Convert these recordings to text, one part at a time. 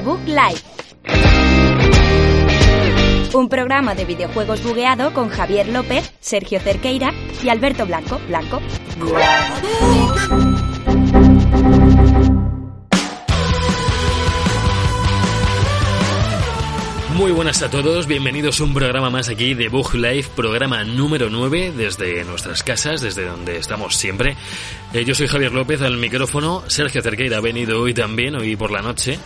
Book Live. Un programa de videojuegos bugueado con Javier López, Sergio Cerqueira y Alberto Blanco. Blanco. Muy buenas a todos, bienvenidos a un programa más aquí de Bug Life, programa número 9 desde nuestras casas, desde donde estamos siempre. Eh, yo soy Javier López al micrófono, Sergio Cerqueira ha venido hoy también, hoy por la noche.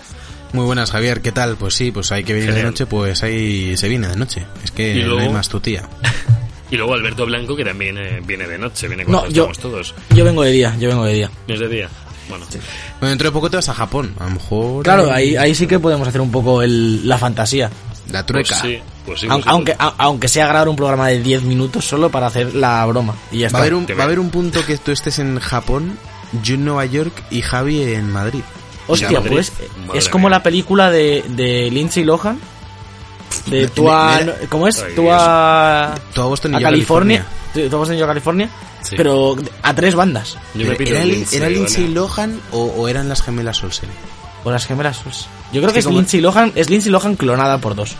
Muy buenas, Javier, ¿qué tal? Pues sí, pues hay que venir de Genial. noche, pues ahí se viene de noche. Es que Y no luego- hay más tu tía. Y luego Alberto Blanco, que también eh, viene de noche, viene No, cuando yo- estamos todos. Yo vengo de día, yo vengo de día. ¿Es de día? Bueno, Bueno, dentro de poco te vas a Japón, a lo mejor... Claro, ahí, ahí sí que podemos hacer un poco el, la fantasía. La pues trueca. sí, pues sí. Pues sí. aunque, a- aunque sea grabar un programa de 10 minutos solo para hacer la broma. Y ya Va está. a, haber un, va a haber un punto que tú estés en Japón, yo en Nueva York y Javi en Madrid. Hostia, Madrid. pues Madre es como mía. la película de, de Lindsay Lohan. De tú a... ¿Cómo es? Ay, Tú a... Tú a Boston y a yo a California. Tú tú a Boston y yo a California. Sí. Pero a tres bandas. Yo me pido ¿Era, Lindsay, ¿Era Lindsay. Lohan o, o eran las gemelas Olsen? O las gemelas. pues. Yo creo Es que que es como- Lindsay Lohan. Es Lindsay Lohan clonada por dos.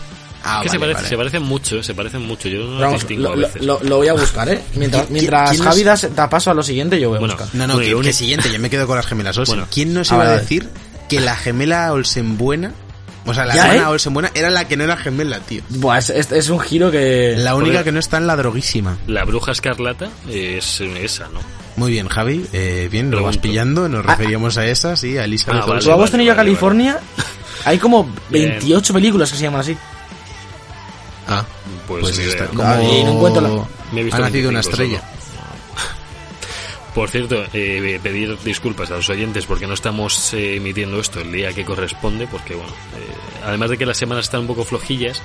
Ah, Es que se, vale, parece- vale. se parecen mucho, eh, se parecen mucho. Yo no vamos, distingo lo, a veces. lo- lo voy a buscar, ¿eh? Mientras, ¿Quién- mientras Javi nos- da, da paso a lo siguiente, yo voy a Bueno, buscar. No, no, que, que siguiente, yo me quedo con las gemelas Olsen. Bueno. ¿Quién nos Ah, iba a vale. decir que la gemela Olsen buena, o sea, la hermana ¿eh? Olsen buena, era la que no era gemela, tío? Buah, es, es- es un giro que... La única que no está en la droguísima. La bruja escarlata es esa, ¿no? Muy bien, Javi, eh, bien, lo vas pillando, nos referíamos a esa, sí, a Elizabeth Ah, vale. A y a vale, California, hay como Bien. 28 películas que se llaman así. Ah, Pues, pues, está como... Ah, y no encuentro la- Me he visto ha nacido una 25 estrella. Por cierto, eh, pedir disculpas a los oyentes porque no estamos eh, emitiendo esto el día que corresponde, porque bueno, eh, además de que las semanas están un poco flojillas,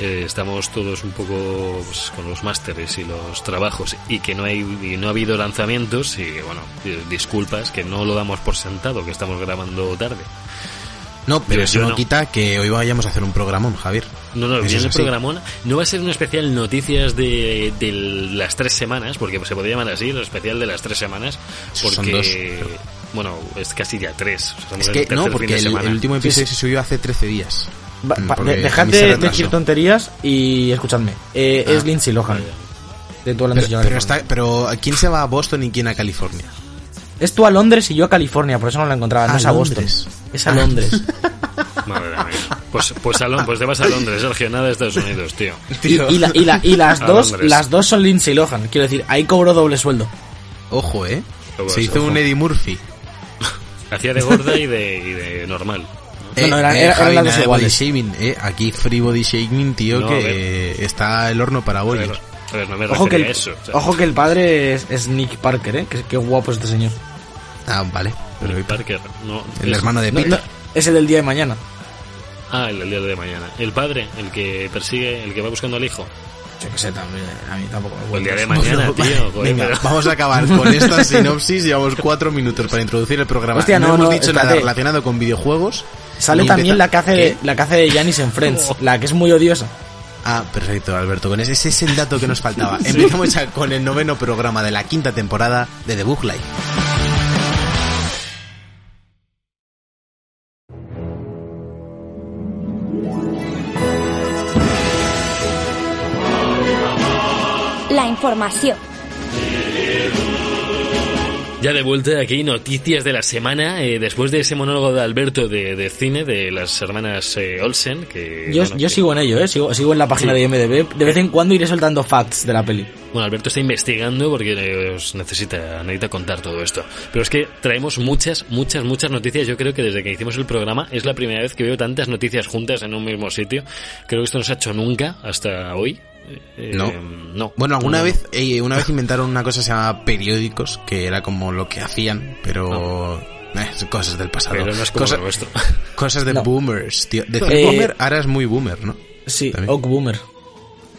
eh, estamos todos un poco pues, con los másteres y los trabajos y que no hay y no ha habido lanzamientos y bueno, eh, disculpas que no lo damos por sentado, que estamos grabando tarde. No, pero Yo- eso yo no, no. quita que hoy vayamos a hacer un programón, Javier. No, no, viene es el programón. No va a ser un especial noticias de, de las tres semanas, porque se podría llamar así, el especial de las tres semanas, Son porque, dos. bueno, es casi ya tres. o sea, estamos Es que no, porque el, último episodio se subió hace 13 días. Va- Mm, va- dejad de decir tonterías y escuchadme. Eh, Ah. es Lindsay Lohan. Vale. De Pero, a pero, está, pero ¿quién se va a Boston y quién a California? Es tú a Londres y yo a California, por eso no la encontraba. No es a Boston. Londres. Es a Londres. Madre mía. Pues, pues, a Lon- pues te vas a Londres, Sergio, nada de Estados Unidos, tío. y, y la- y la- y las A dos Londres. las dos son Lindsay Lohan. Quiero decir, ahí cobró doble sueldo. Ojo, ¿eh? Ojo, Se hizo ojo. un Eddie Murphy. Hacía de gorda y de, y de normal. No, no, eran- eran Javi, las dos iguales. shaming, eh. Aquí free body shaming, tío, No, que está el horno para bollos. Ver, no me Ojo que, el, a eso. ojo que el padre es, es Nick Parker, ¿eh? Que, qué guapo es este señor. Ah, vale. Pero Nick Parker, no, el es- hermano de No, Pete. no, es el del día de mañana. Ah, el del día de mañana. El padre, el que persigue, el que va buscando al hijo. Yo que sé, también. A mí tampoco me el día de mañana, tío. joder, Venga, pero- vamos a acabar con esta sinopsis. Llevamos cuatro minutos para introducir el programa. Hostia, no, hemos no, dicho espérate. nada relacionado con videojuegos. Sale también empezar- la que hace ¿Qué? la que hace de Janice en Friends, la que es muy odiosa. Ah, perfecto, Alberto. Con ese, ese es el dato que nos faltaba. Empezamos ya con el noveno programa de la quinta temporada de The Book Live. La información. Ya de vuelta aquí, noticias de la semana, eh, después de ese monólogo de Alberto de, de cine de las hermanas eh, Olsen, que... Yo, bueno, yo que- sigo en ello, ¿eh? Sigo, sigo en la página Sí. de IMDB. De vez en cuando iré soltando facts de la peli. Bueno, Alberto está investigando porque os necesita, necesita contar todo esto. Pero es que traemos muchas, muchas, muchas noticias. Yo creo que desde que hicimos el programa es la primera vez que veo tantas noticias juntas en un mismo sitio. Creo que esto no se ha hecho nunca hasta hoy. Eh, No. no. Bueno, alguna No. vez eh, una vez inventaron una cosa que se llamaba periódicos, que era como lo que hacían, pero... eh, cosas del pasado. Pero no es como Cosa- nuestro. cosas de No. boomers, tío. Decir Eh, boomer ahora es muy boomer, ¿no? Sí, También. Oak Boomer.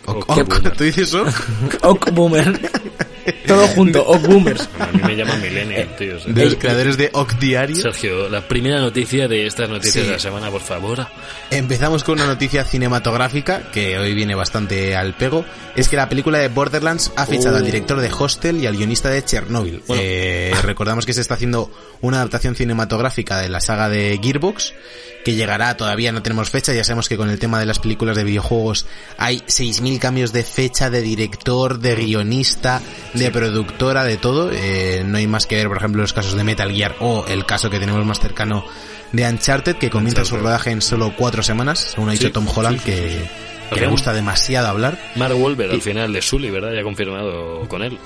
Ok, Ok, ok, boomer. ¿Tú dices eso? Oak Boomer. Todo junto, o boomers. A mí me llaman Millennial, tío. o sea. De los creadores de Oc Diario. Sergio, la primera noticia de estas noticias Sí. de la semana, por favor. Empezamos con una noticia cinematográfica que hoy viene bastante al pego. Es que la película de Borderlands ha fichado al director de Hostel y al guionista de Chernobyl. Bueno. Eh, recordamos que se está haciendo una adaptación cinematográfica de la saga de Gearbox que llegará, todavía no tenemos fecha, ya sabemos que con el tema de las películas de videojuegos hay 6.000 cambios de fecha, de director, de guionista, de productora, de todo. Eh, no hay más que ver, por ejemplo, los casos de Metal Gear o el caso que tenemos más cercano de Uncharted, que comienza su rodaje en solo cuatro semanas, según ha dicho Sí, Tom Holland, sí, sí, que, que le gusta demasiado hablar. Mark Wahlberg al final de Sully, ¿verdad? Ya confirmado con él,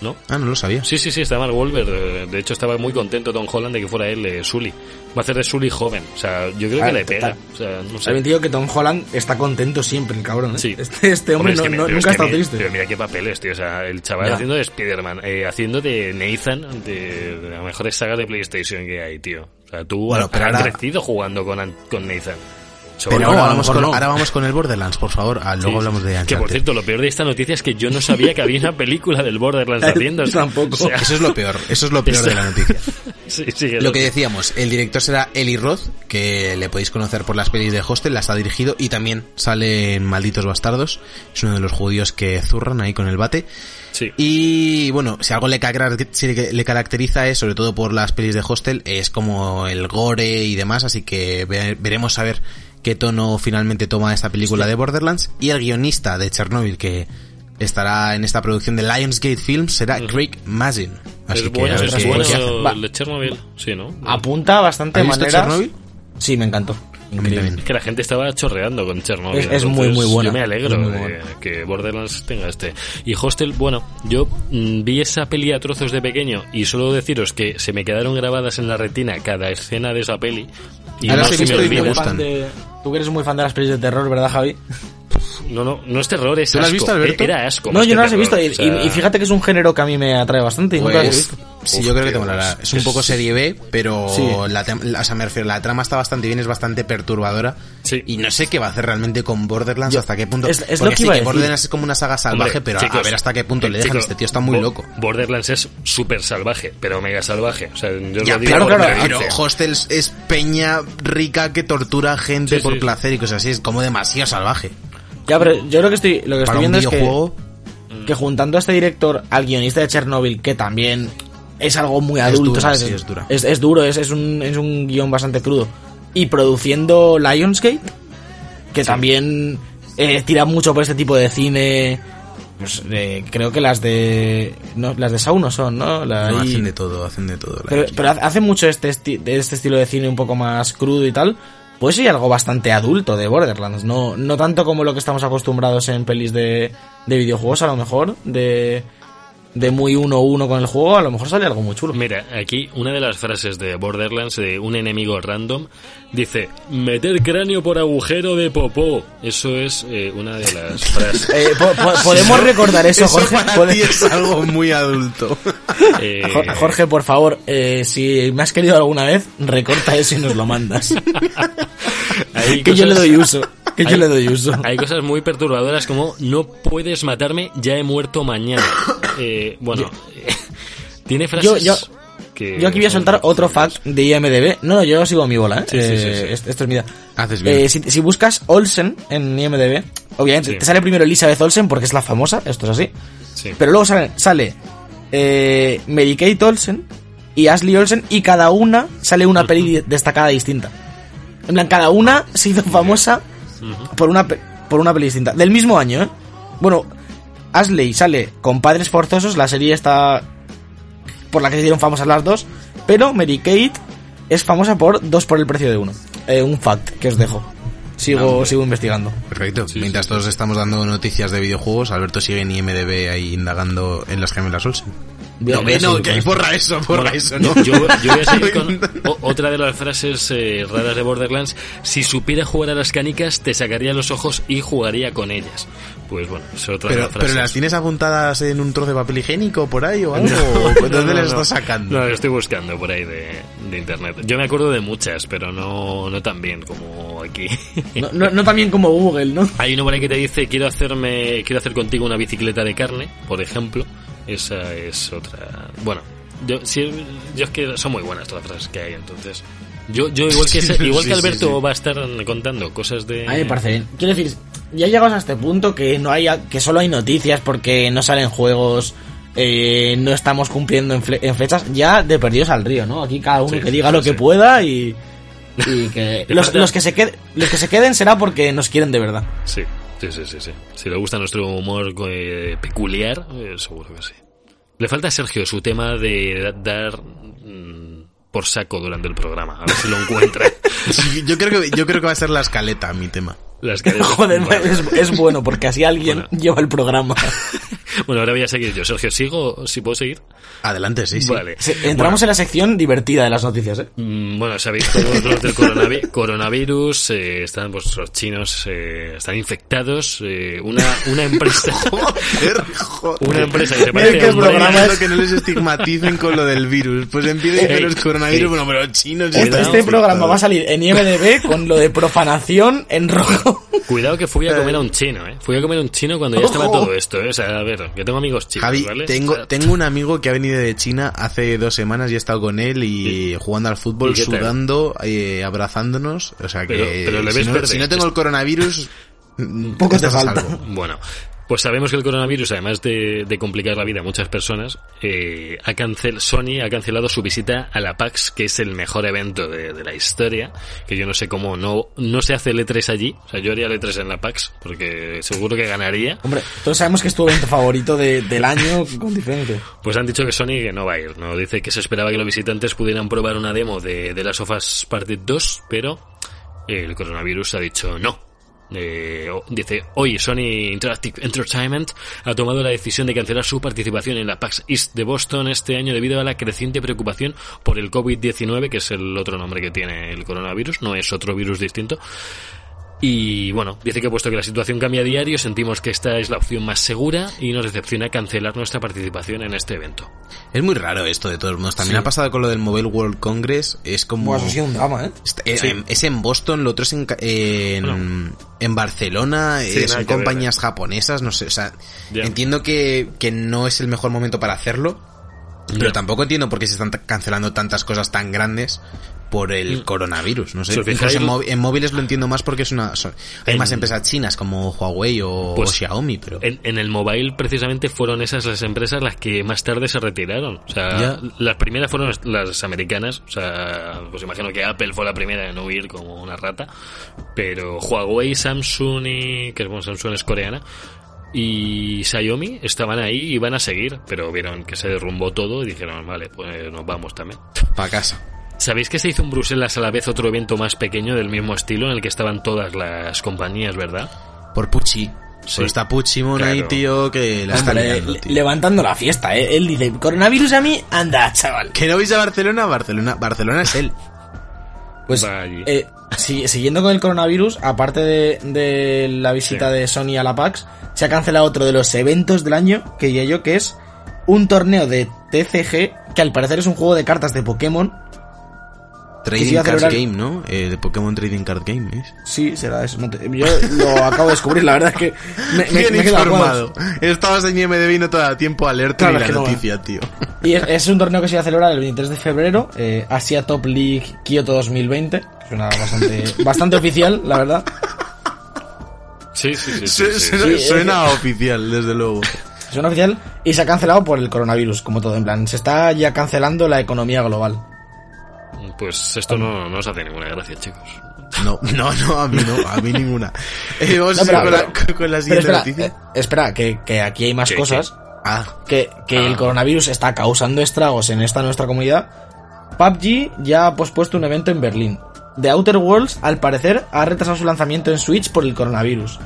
¿no? Ah, no lo sabía. Sí, sí, sí, está Mark Wahlberg. eh, De hecho, estaba muy contento Tom Holland de que fuera él eh, Sully. Va a hacer de Sully joven. O sea, yo creo Ah, que le pega. O sea, no sé. También te digo que Tom Holland está contento siempre, el cabrón. ¿eh? Sí. Este, este hombre, es no- es nunca ha que estado mi- triste. Pero mira qué papeles, tío. O sea, el chaval Ya. haciendo de Spider-Man, eh, haciendo de Nathan, de, de las mejores sagas de PlayStation que hay, tío. O sea, tú Bueno, has, has ahora- crecido jugando con, con Nathan. Pero ahora, vamos con, no. ahora vamos con el Borderlands, por favor. Ah, luego Sí, hablamos de Que Uncharted. por cierto, lo peor de esta noticia es que yo no sabía que había una película del Borderlands haciéndose. Tampoco. O sea, Eso es lo peor, eso es lo peor de la noticia. sí, sí, Lo que decíamos, el director será Eli Roth, que le podéis conocer por las pelis de Hostel, las ha dirigido y también sale en Malditos Bastardos. Es uno de los judíos que zurran ahí con el bate. Sí. Y bueno, si algo le, le- caracteriza es, sobre todo por las pelis de Hostel, es como el gore y demás, así que ve- veremos a ver qué tono finalmente toma esta película de Borderlands. Y el guionista de Chernobyl, que estará en esta producción de Lionsgate Films, será Craig Mazin. Así es que bueno, a ver es qué- bueno qué de Chernobyl. Sí, ¿no? Apunta bastante ¿Has visto maneras. Chernobyl? Sí, me encantó. Es que la gente estaba chorreando con Chernobyl. Es- es muy, muy buena. Yo me alegro de buena. que Borderlands tenga este. Y Hostel, bueno, yo mm, vi esa peli a trozos de pequeño y solo deciros que se me quedaron grabadas en la retina cada escena de esa peli. Y Ahora no se me me olvida. gustan. De- Tú que eres muy fan de las pelis de terror, ¿verdad, Javi? No, no, no es terror, es ¿Tú las has asco. visto, Alberto? Era asco. No, yo no las he visto y, o sea, y- y fíjate que es un género que a mí me atrae bastante y nunca las he Pues, visto. sí, Uf, yo creo que te molará. Es un poco serie B, pero Sí. la, la- o sea, me refiero, la trama está bastante bien, es bastante perturbadora. Sí. Y no sé qué va a hacer realmente con Borderlands, Yo- hasta qué punto. es- es porque lo que sí iba a que decir. Borderlands es como una saga salvaje, Hombre, pero a- chicos, a ver hasta qué punto le dejan. chicos, este tío está muy Bo- loco. Borderlands es súper salvaje, pero mega salvaje. O sea, yo Ya, lo digo claro, claro, pero. Hostels es peña rica que tortura gente Sí, por sí. placer y cosas así. Es como demasiado salvaje. Ya, pero yo creo que estoy, lo que estoy viendo es que, que juntando a este director al guionista de Chernobyl, que también es algo muy Es adulto, dura, ¿sabes? sí, es dura. Es, es duro, es, es un, es un guion bastante crudo. Y produciendo Lionsgate, que también eh, tira mucho por este tipo de cine. Pues, eh, creo que las de. No, las de Saw no son, ¿no? La- no, y- hacen de todo, hacen de todo. pero, pero hace mucho este, esti- de este estilo de cine un poco más crudo y tal. Pues sí, algo bastante adulto de Borderlands. No, no tanto como lo que estamos acostumbrados en pelis de, de videojuegos, a lo mejor. De, de muy uno uno con el juego, a lo mejor sale algo muy chulo. Mira, aquí una de las frases de Borderlands de un enemigo random dice, meter cráneo por agujero de popó. Eso es eh, una de las frases. Eh, po- po- ¿Podemos recordar eso, Eso Jorge? para ¿Puede- ti es algo muy adulto. Eh, Jo- Jorge, por favor, eh, si me has querido alguna vez, recorta eso y nos lo mandas. que yo le doy uso. Que yo le doy uso. Hay cosas muy perturbadoras como no puedes matarme, ya he muerto mañana. Eh, bueno, tiene frases yo- que Yo aquí voy a soltar otro fact de IMDB. No, no, yo sigo mi bola, ¿eh? Sí, sí, Eh, sí, sí. Esto, esto es mi. Haces bien. Eh, si, si buscas Olsen en IMDB, obviamente te sale primero Elizabeth Olsen porque es la famosa, esto es así. Sí. Pero luego sale, sale eh, Mary Kate Olsen y Ashley Olsen y cada una sale una peli destacada distinta. En plan, cada una se hizo famosa por una, pe- por una peli distinta. Del mismo año, ¿eh? Bueno, Ashley sale con Padres Forzosos, la serie está por la que se hicieron famosas las dos, pero Mary Kate es famosa por dos por el precio de uno. Eh, un fact que os dejo. Sigo, sigo investigando. Perfecto. Sí, Mientras sí, todos estamos dando noticias de videojuegos, Alberto sigue en IMDB ahí indagando en las gemelas Olsen. Voy a- no, no, seguir que borra eso, borra Bueno, eso, ¿no? yo- yo voy a seguir con o- otra de las frases eh, raras de Borderlands. Si supiera jugar a las canicas, te sacaría los ojos y jugaría con ellas. Pues bueno, es otra de Pero, las frases. pero las tienes apuntadas en un trozo de papel higiénico por ahí o algo. ¿O No, ¿Dónde no, las no. estás sacando? No, lo estoy buscando por ahí de, de internet. Yo me acuerdo de muchas, pero no, no tan bien como aquí. No, no, no también como Google, ¿no? Hay uno por ahí que te dice quiero hacerme, quiero hacer contigo una bicicleta de carne, por ejemplo. Esa es otra. Bueno, yo, sí, yo es que son muy buenas todas las frases que hay, entonces. Yo, yo igual que, ese- igual Sí, que Alberto sí. va a estar contando cosas de. A mí me parece bien. Quiero decir, ya llegados a este punto que no hay, que solo hay noticias porque no salen juegos, eh, no estamos cumpliendo en, fle- en fechas, ya de perdidos al río, ¿no? Aquí cada uno Sí, que sí, diga sí, lo que pueda y, y que los, los que se queden, los que se queden será porque nos quieren de verdad. Sí, sí, sí, sí, sí. Si le gusta nuestro humor eh, peculiar, eh, seguro que sí. Le falta a Sergio su tema de dar mm, por saco durante el programa. A ver si lo encuentra. Sí, yo creo que yo creo que va a ser la escaleta mi tema. Las que- Joder, Vale. es, es bueno porque así alguien Bueno. lleva el programa. Bueno, ahora voy a seguir yo. Sergio, ¿sigo? ¿Si puedo seguir? Adelante, sí, sí. Vale. Entramos en la sección divertida de las noticias, ¿eh? Mm, Bueno, sabéis todos los del coronavi- coronavirus, eh, están pues, los chinos eh, están infectados, eh, una, una empresa una empresa que se parece que a un programa es que no les estigmaticen con lo del virus. Pues empieza Ey, pero es coronavirus, ey. bueno, pero chinos Este, están este programa va a salir en IMDB con lo de profanación en rojo. Cuidado que fui a comer a un chino, ¿eh? Fui a comer a un chino cuando ya estaba Ojo. todo esto, ¿eh? O sea, a ver, que tengo amigos chinos, Javi, ¿vale? O tengo, sea, tengo un amigo que ha venido de China hace dos semanas y he estado con él y jugando al fútbol, sudando, eh, abrazándonos. O sea que Pero- pero le si, ves no, verde. si no tengo el coronavirus, Poco te falta. Bueno, pues sabemos que el coronavirus, además de, de complicar la vida a muchas personas, eh, ha cancel Sony ha cancelado su visita a la PAX, que es el mejor evento de, de la historia, que yo no sé cómo no, no se hace el E3 allí, o sea, yo haría el E3 en la PAX, porque seguro que ganaría. Hombre, todos sabemos que es tu evento favorito de- del año con diferencia. Pues han dicho que Sony que no va a ir, ¿no? Dice que se esperaba que los visitantes pudieran probar una demo de, de las Us Part 2, pero el coronavirus ha dicho no. Eh, dice, hoy Sony Interactive Entertainment ha tomado la decisión de cancelar su participación en la PAX East de Boston este año debido a la creciente preocupación por el COVID-19, que es el otro nombre que tiene el coronavirus, no es otro virus distinto. Y bueno, dice que puesto que la situación cambia a diario, sentimos que esta es la opción más segura y nos decepciona cancelar nuestra participación en este evento. Es muy raro esto de todos modos. También Sí. ha pasado con lo del Mobile World Congress. Es como... Eso ha sido un drama, ¿eh? Eh, Sí. en- Es en Boston, lo otro es en, ca- en, Bueno. en Barcelona, Sí, eh, son ver, compañías japonesas, no sé, o sea, entiendo que, que no es el mejor momento para hacerlo, pero tampoco entiendo por qué se están cancelando tantas cosas tan grandes por el Mm. coronavirus, no sé. Si Incluso en, móvi- en móviles lo entiendo más porque es una, son- hay En- más empresas chinas como Huawei o, Pues, o Xiaomi, pero... En, en el mobile precisamente fueron esas las empresas las que más tarde se retiraron. O sea, Ya. las primeras fueron las americanas. O sea, pues imagino que Apple fue la primera en huir como una rata. Pero Huawei, Samsung y... que bueno, Samsung es coreana. Y Xiaomi estaban ahí y iban a seguir, pero vieron que se derrumbó todo y dijeron, vale, pues nos vamos también. para casa. ¿Sabéis que se hizo en Bruselas a la vez otro evento más pequeño del mismo estilo en el que estaban todas las compañías, verdad? Por Pucci. Sí. Por esta Pucci mona ahí, Claro. tío, que la está liando, tío. levantando la fiesta, ¿eh? Él dice, coronavirus a mí, anda, chaval. ¿Que no vais a Barcelona? Barcelona, Barcelona es él. Pues, eh, si- siguiendo con el coronavirus, aparte de, de la visita Sí. de Sony a la PAX, se ha cancelado otro de los eventos del año, que diría yo, que es un torneo de TCG, que al parecer es un juego de cartas de Pokémon. Trading Card celebrar- Game, ¿no? Eh, de Pokémon Trading Card Game, ¿es? Sí, será eso. no te- yo lo acabo de descubrir, la verdad es que me, me, me he informado. Estabas en IMDB y no te da tiempo a leerte Claro, ni es la no, noticia, tío. Y es, es un torneo que se va a celebrar el 23 de febrero, eh, Asia Top League Kyoto 2020. que Suena bastante, bastante oficial, la verdad. Sí, sí, sí. sí, Su- sí, suena, sí. sí. suena oficial, desde luego. Suena oficial y se ha cancelado por el coronavirus, como todo. En plan, se está ya cancelando la economía global. Pues esto no, no os hace ninguna gracia, chicos. No, no, no, a mí no, a mí ninguna. Eh, vamos No, a con, la, con la siguiente espera, noticia. eh, espera, que, que aquí hay más ¿Qué, cosas. Ah, Que, que Ah. el coronavirus está causando estragos en esta nuestra comunidad. PUBG ya ha pospuesto un evento en Berlín. The Outer Worlds, al parecer, ha retrasado su lanzamiento en Switch por el coronavirus.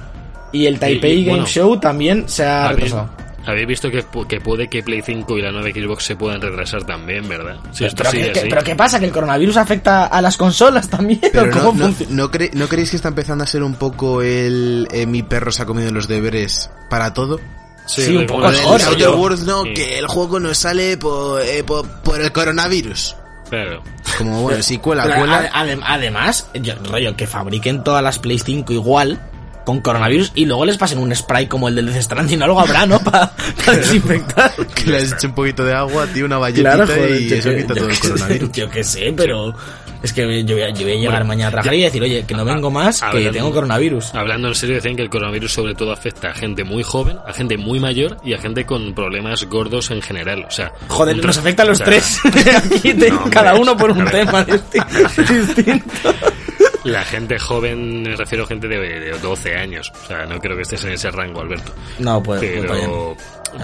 Y el Taipei y, Game bueno, Show también se ha ¿Habéis, retrasado. Habéis visto que, que puede que Play 5 y la nueva Xbox se puedan retrasar también, verdad? Si esto pero, sigue ¿qué, qué- así. pero ¿qué pasa? ¿Que el coronavirus afecta a las consolas también? pero ¿O no, ¿Cómo no, funciona? no, cre- ¿no creéis que está empezando a ser un poco el eh, mi perro se ha comido los deberes para todo? Sí, un poco del ¿no? Outer yo- Worlds, no, Sí. que el juego no sale por, eh, por, por el coronavirus. Claro. Como bueno, si cuela, Pero cuela. ade- adem- además, yo- rollo, que fabriquen todas las Play 5 igual, con coronavirus y luego les pasen un spray como el del Death Stranding, algo habrá, ¿no? Para desinfectar. Que le has hecho un poquito de agua, tío, una valletita Claro, joder, y yo eso que- quita todo el que sé, coronavirus. Yo qué sé, pero es que yo voy a, yo voy a llegar mañana a trabajar y decir, oye, que no vengo más, que Hablando- tengo coronavirus. Hablando en serio, decían que el coronavirus sobre todo afecta a gente muy joven, a gente muy mayor y a gente con problemas gordos en general. O sea, Joder, nos afecta a los o sea, tres. Aquí No, cada uno por un tema disti- distinto. La gente joven, me refiero a gente de, de 12 años. O sea, no creo que estés en ese rango, Alberto. No, pues, Pero,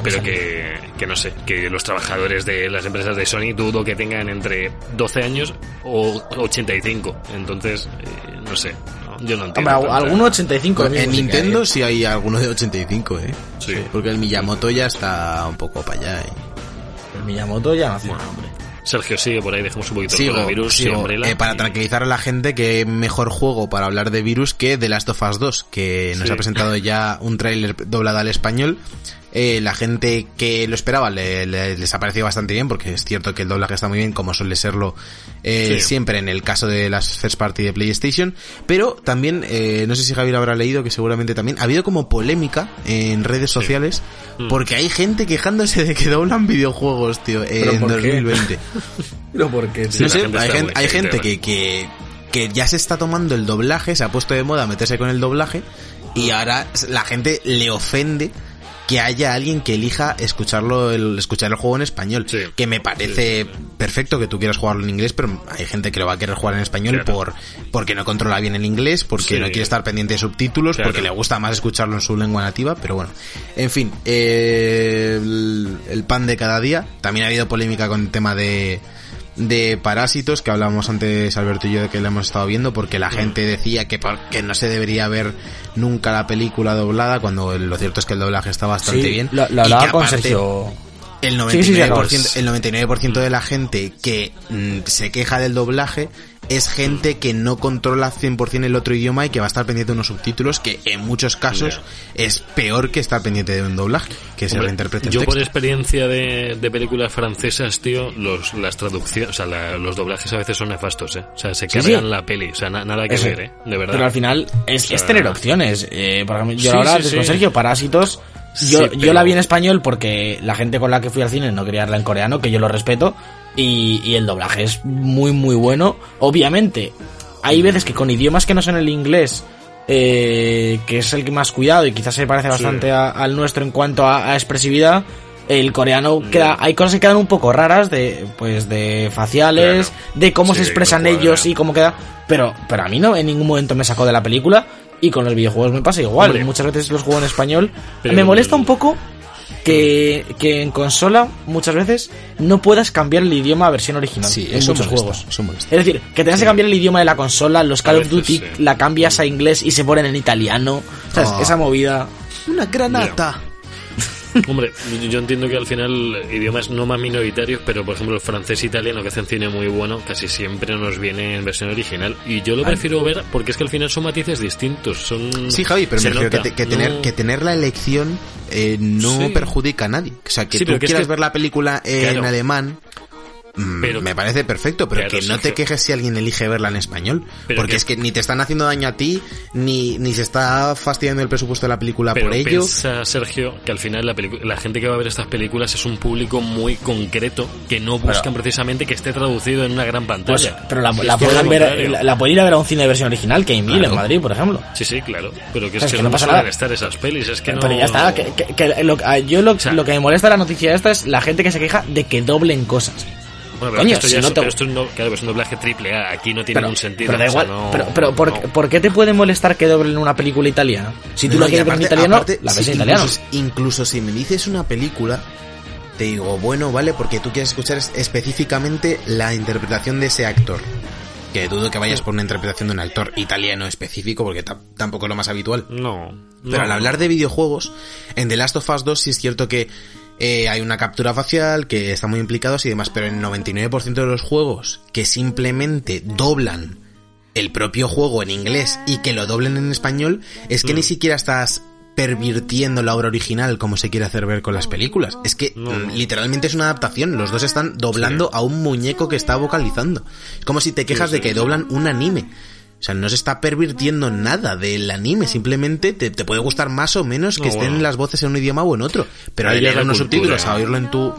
pero que, que no sé, que los trabajadores de las empresas de Sony dudo que tengan entre 12 años o 85. Entonces, eh, no sé, yo no entiendo. Hombre, alguno 85 lo mismo En Nintendo hay. sí hay alguno de 85, eh. Sí. Porque el Miyamoto ya está un poco para allá, eh. El Miyamoto ya no hace nada, hombre. Sergio sigue por ahí, dejemos un poquito Sigo, sí, sigo. Eh, para y- tranquilizar a la gente que mejor juego para hablar de virus que The Last of Us 2, que nos Sí. ha presentado ya un tráiler doblado al español. Eh, la gente que lo esperaba le- le- les ha parecido bastante bien, porque es cierto que el doblaje está muy bien, como suele serlo eh, Sí. siempre en el caso de las first party de PlayStation. Pero también, eh, no sé si Javier habrá leído, que seguramente también, ha habido como polémica en redes sociales, Mm. porque hay gente quejándose de que doblan videojuegos, tío, en por qué? 2020. Pero ¿por qué? Sí, no sé, gente hay, gente, hay gente que, que, que ya se está tomando el doblaje, se ha puesto de moda meterse con el doblaje y ahora la gente le ofende que haya alguien que elija escucharlo el, escuchar el juego en español. Sí. Que me parece perfecto que tú quieras jugarlo en inglés, pero hay gente que lo va a querer jugar en español Claro. por porque no controla bien el inglés, porque no quiere estar pendiente de subtítulos, Claro. porque le gusta más escucharlo en su lengua nativa, pero bueno. En fin, eh, el, el pan de cada día. También ha habido polémica con el tema de de Parásitos, que hablábamos antes Alberto y yo de que lo hemos estado viendo, porque la gente decía que, que no se debería ver nunca la película doblada, cuando lo cierto es que el doblaje está bastante Sí, bien. Lo, lo Y que aparte. El Sí, sí, sí, 99%, el 99% de la gente que mm, se queja del doblaje es gente que no controla 100% el otro idioma y que va a estar pendiente de unos subtítulos que en muchos casos es peor que estar pendiente de un doblaje, que se reinterprete el Yo por experiencia de, de películas francesas, tío, los, las traducciones, o sea, la- los doblajes a veces son nefastos, eh. O sea, se cargan sí. la peli, o sea, na- nada que Eso. ver, eh. De verdad. Pero al final es, O sea, es tener opciones. Eh, por ejemplo, yo Sí, ahora sí, antes sí. con Sergio, Parásitos, Sí, yo, pero- yo la vi en español porque la gente con la que fui al cine no quería verla en coreano, que yo lo respeto, y, y el doblaje es muy, muy bueno. Obviamente, hay veces que con idiomas que no son el inglés, eh, que es el que más cuidado y quizás se parece bastante a- al nuestro en cuanto a, a expresividad, el coreano queda, hay cosas que quedan un poco raras de, pues, de faciales, Claro. de cómo Sí, se expresan ellos y cómo queda, pero, pero a mí no, en ningún momento me sacó de la película y con los videojuegos me pasa igual. Hombre. Muchas veces los juego en español. Pero me molesta un poco que, que en consola muchas veces no puedas cambiar el idioma a versión original Sí, en eso muchos molesta, juegos. Es decir, que tengas que cambiar el idioma de la consola, los Call of Duty sí. la cambias a inglés y se ponen en italiano. ¿Sabes? Oh. Esa movida. Una granata. Hombre, yo- entiendo que al final idiomas no más minoritarios, pero por ejemplo el francés e italiano que hacen cine muy bueno, casi siempre nos viene en versión original. Y yo lo prefiero ver porque es que al final son matices distintos. Son Sí, Javi, pero me refiero que, nota, te- que tener, que tener la elección eh, no Sí. perjudica a nadie. O sea, que Sí, tú pero que es quieras que- ver la película en Claro. alemán, Pero- me parece perfecto, pero que no te quejes si alguien elige verla en español. Pero porque que- es que ni te están haciendo daño a ti, ni, ni se está fastidiando el presupuesto de la película Pero por ello. piensa, Sergio, que al final la, la gente que va a ver estas películas es un público muy concreto que no buscan precisamente que esté traducido en una gran Pues, pantalla. pero la, la pueden ver, la, la pueden ir a ver a un cine de versión original, que hay mil Claro. en Madrid, por ejemplo. Sí, sí, claro. Pero que es, Es que, que no no pasa nada. estar esas pelis. Es que no... Pero ya está, que, que- que lo, a- yo lo, sea- lo que me molesta de la noticia esta es la gente que se queja de que doblen cosas. Bueno, pero Coño, esto si ya no es, te- pero esto es un do- claro, es un doblaje triple A. Aquí no tiene Pero, ningún sentido. pero da o sea, igual, no- pero, pero ¿por, no. ¿por qué te puede molestar que doblen una película italiana? Si tú y quieres ver en italiano, aparte, la si- ves en italiano. Incluso, incluso si me dices una película, te digo, bueno, vale, porque tú quieres escuchar es- específicamente la interpretación de ese actor. Que dudo que vayas por una interpretación de un actor italiano específico, porque ta- tampoco es lo más habitual. No. Pero no. al hablar de videojuegos, en The Last of Us 2 sí es cierto que eh, hay una captura facial, que están muy implicados y demás, pero en el 99% de los juegos que simplemente doblan el propio juego en inglés y que lo doblen en español, es que Mm. ni siquiera estás pervirtiendo la obra original como se quiere hacer ver con las películas. Es que No. mm, literalmente es una adaptación, los dos están doblando a un muñeco que está vocalizando. Es como si te quejas Sí, de sí. que doblan un anime. O sea, no se está pervirtiendo nada del anime, simplemente te, te puede gustar más o menos que No, estén bueno. las voces en un idioma o en otro. Pero al leer unos subtítulos, a oírlo en tu...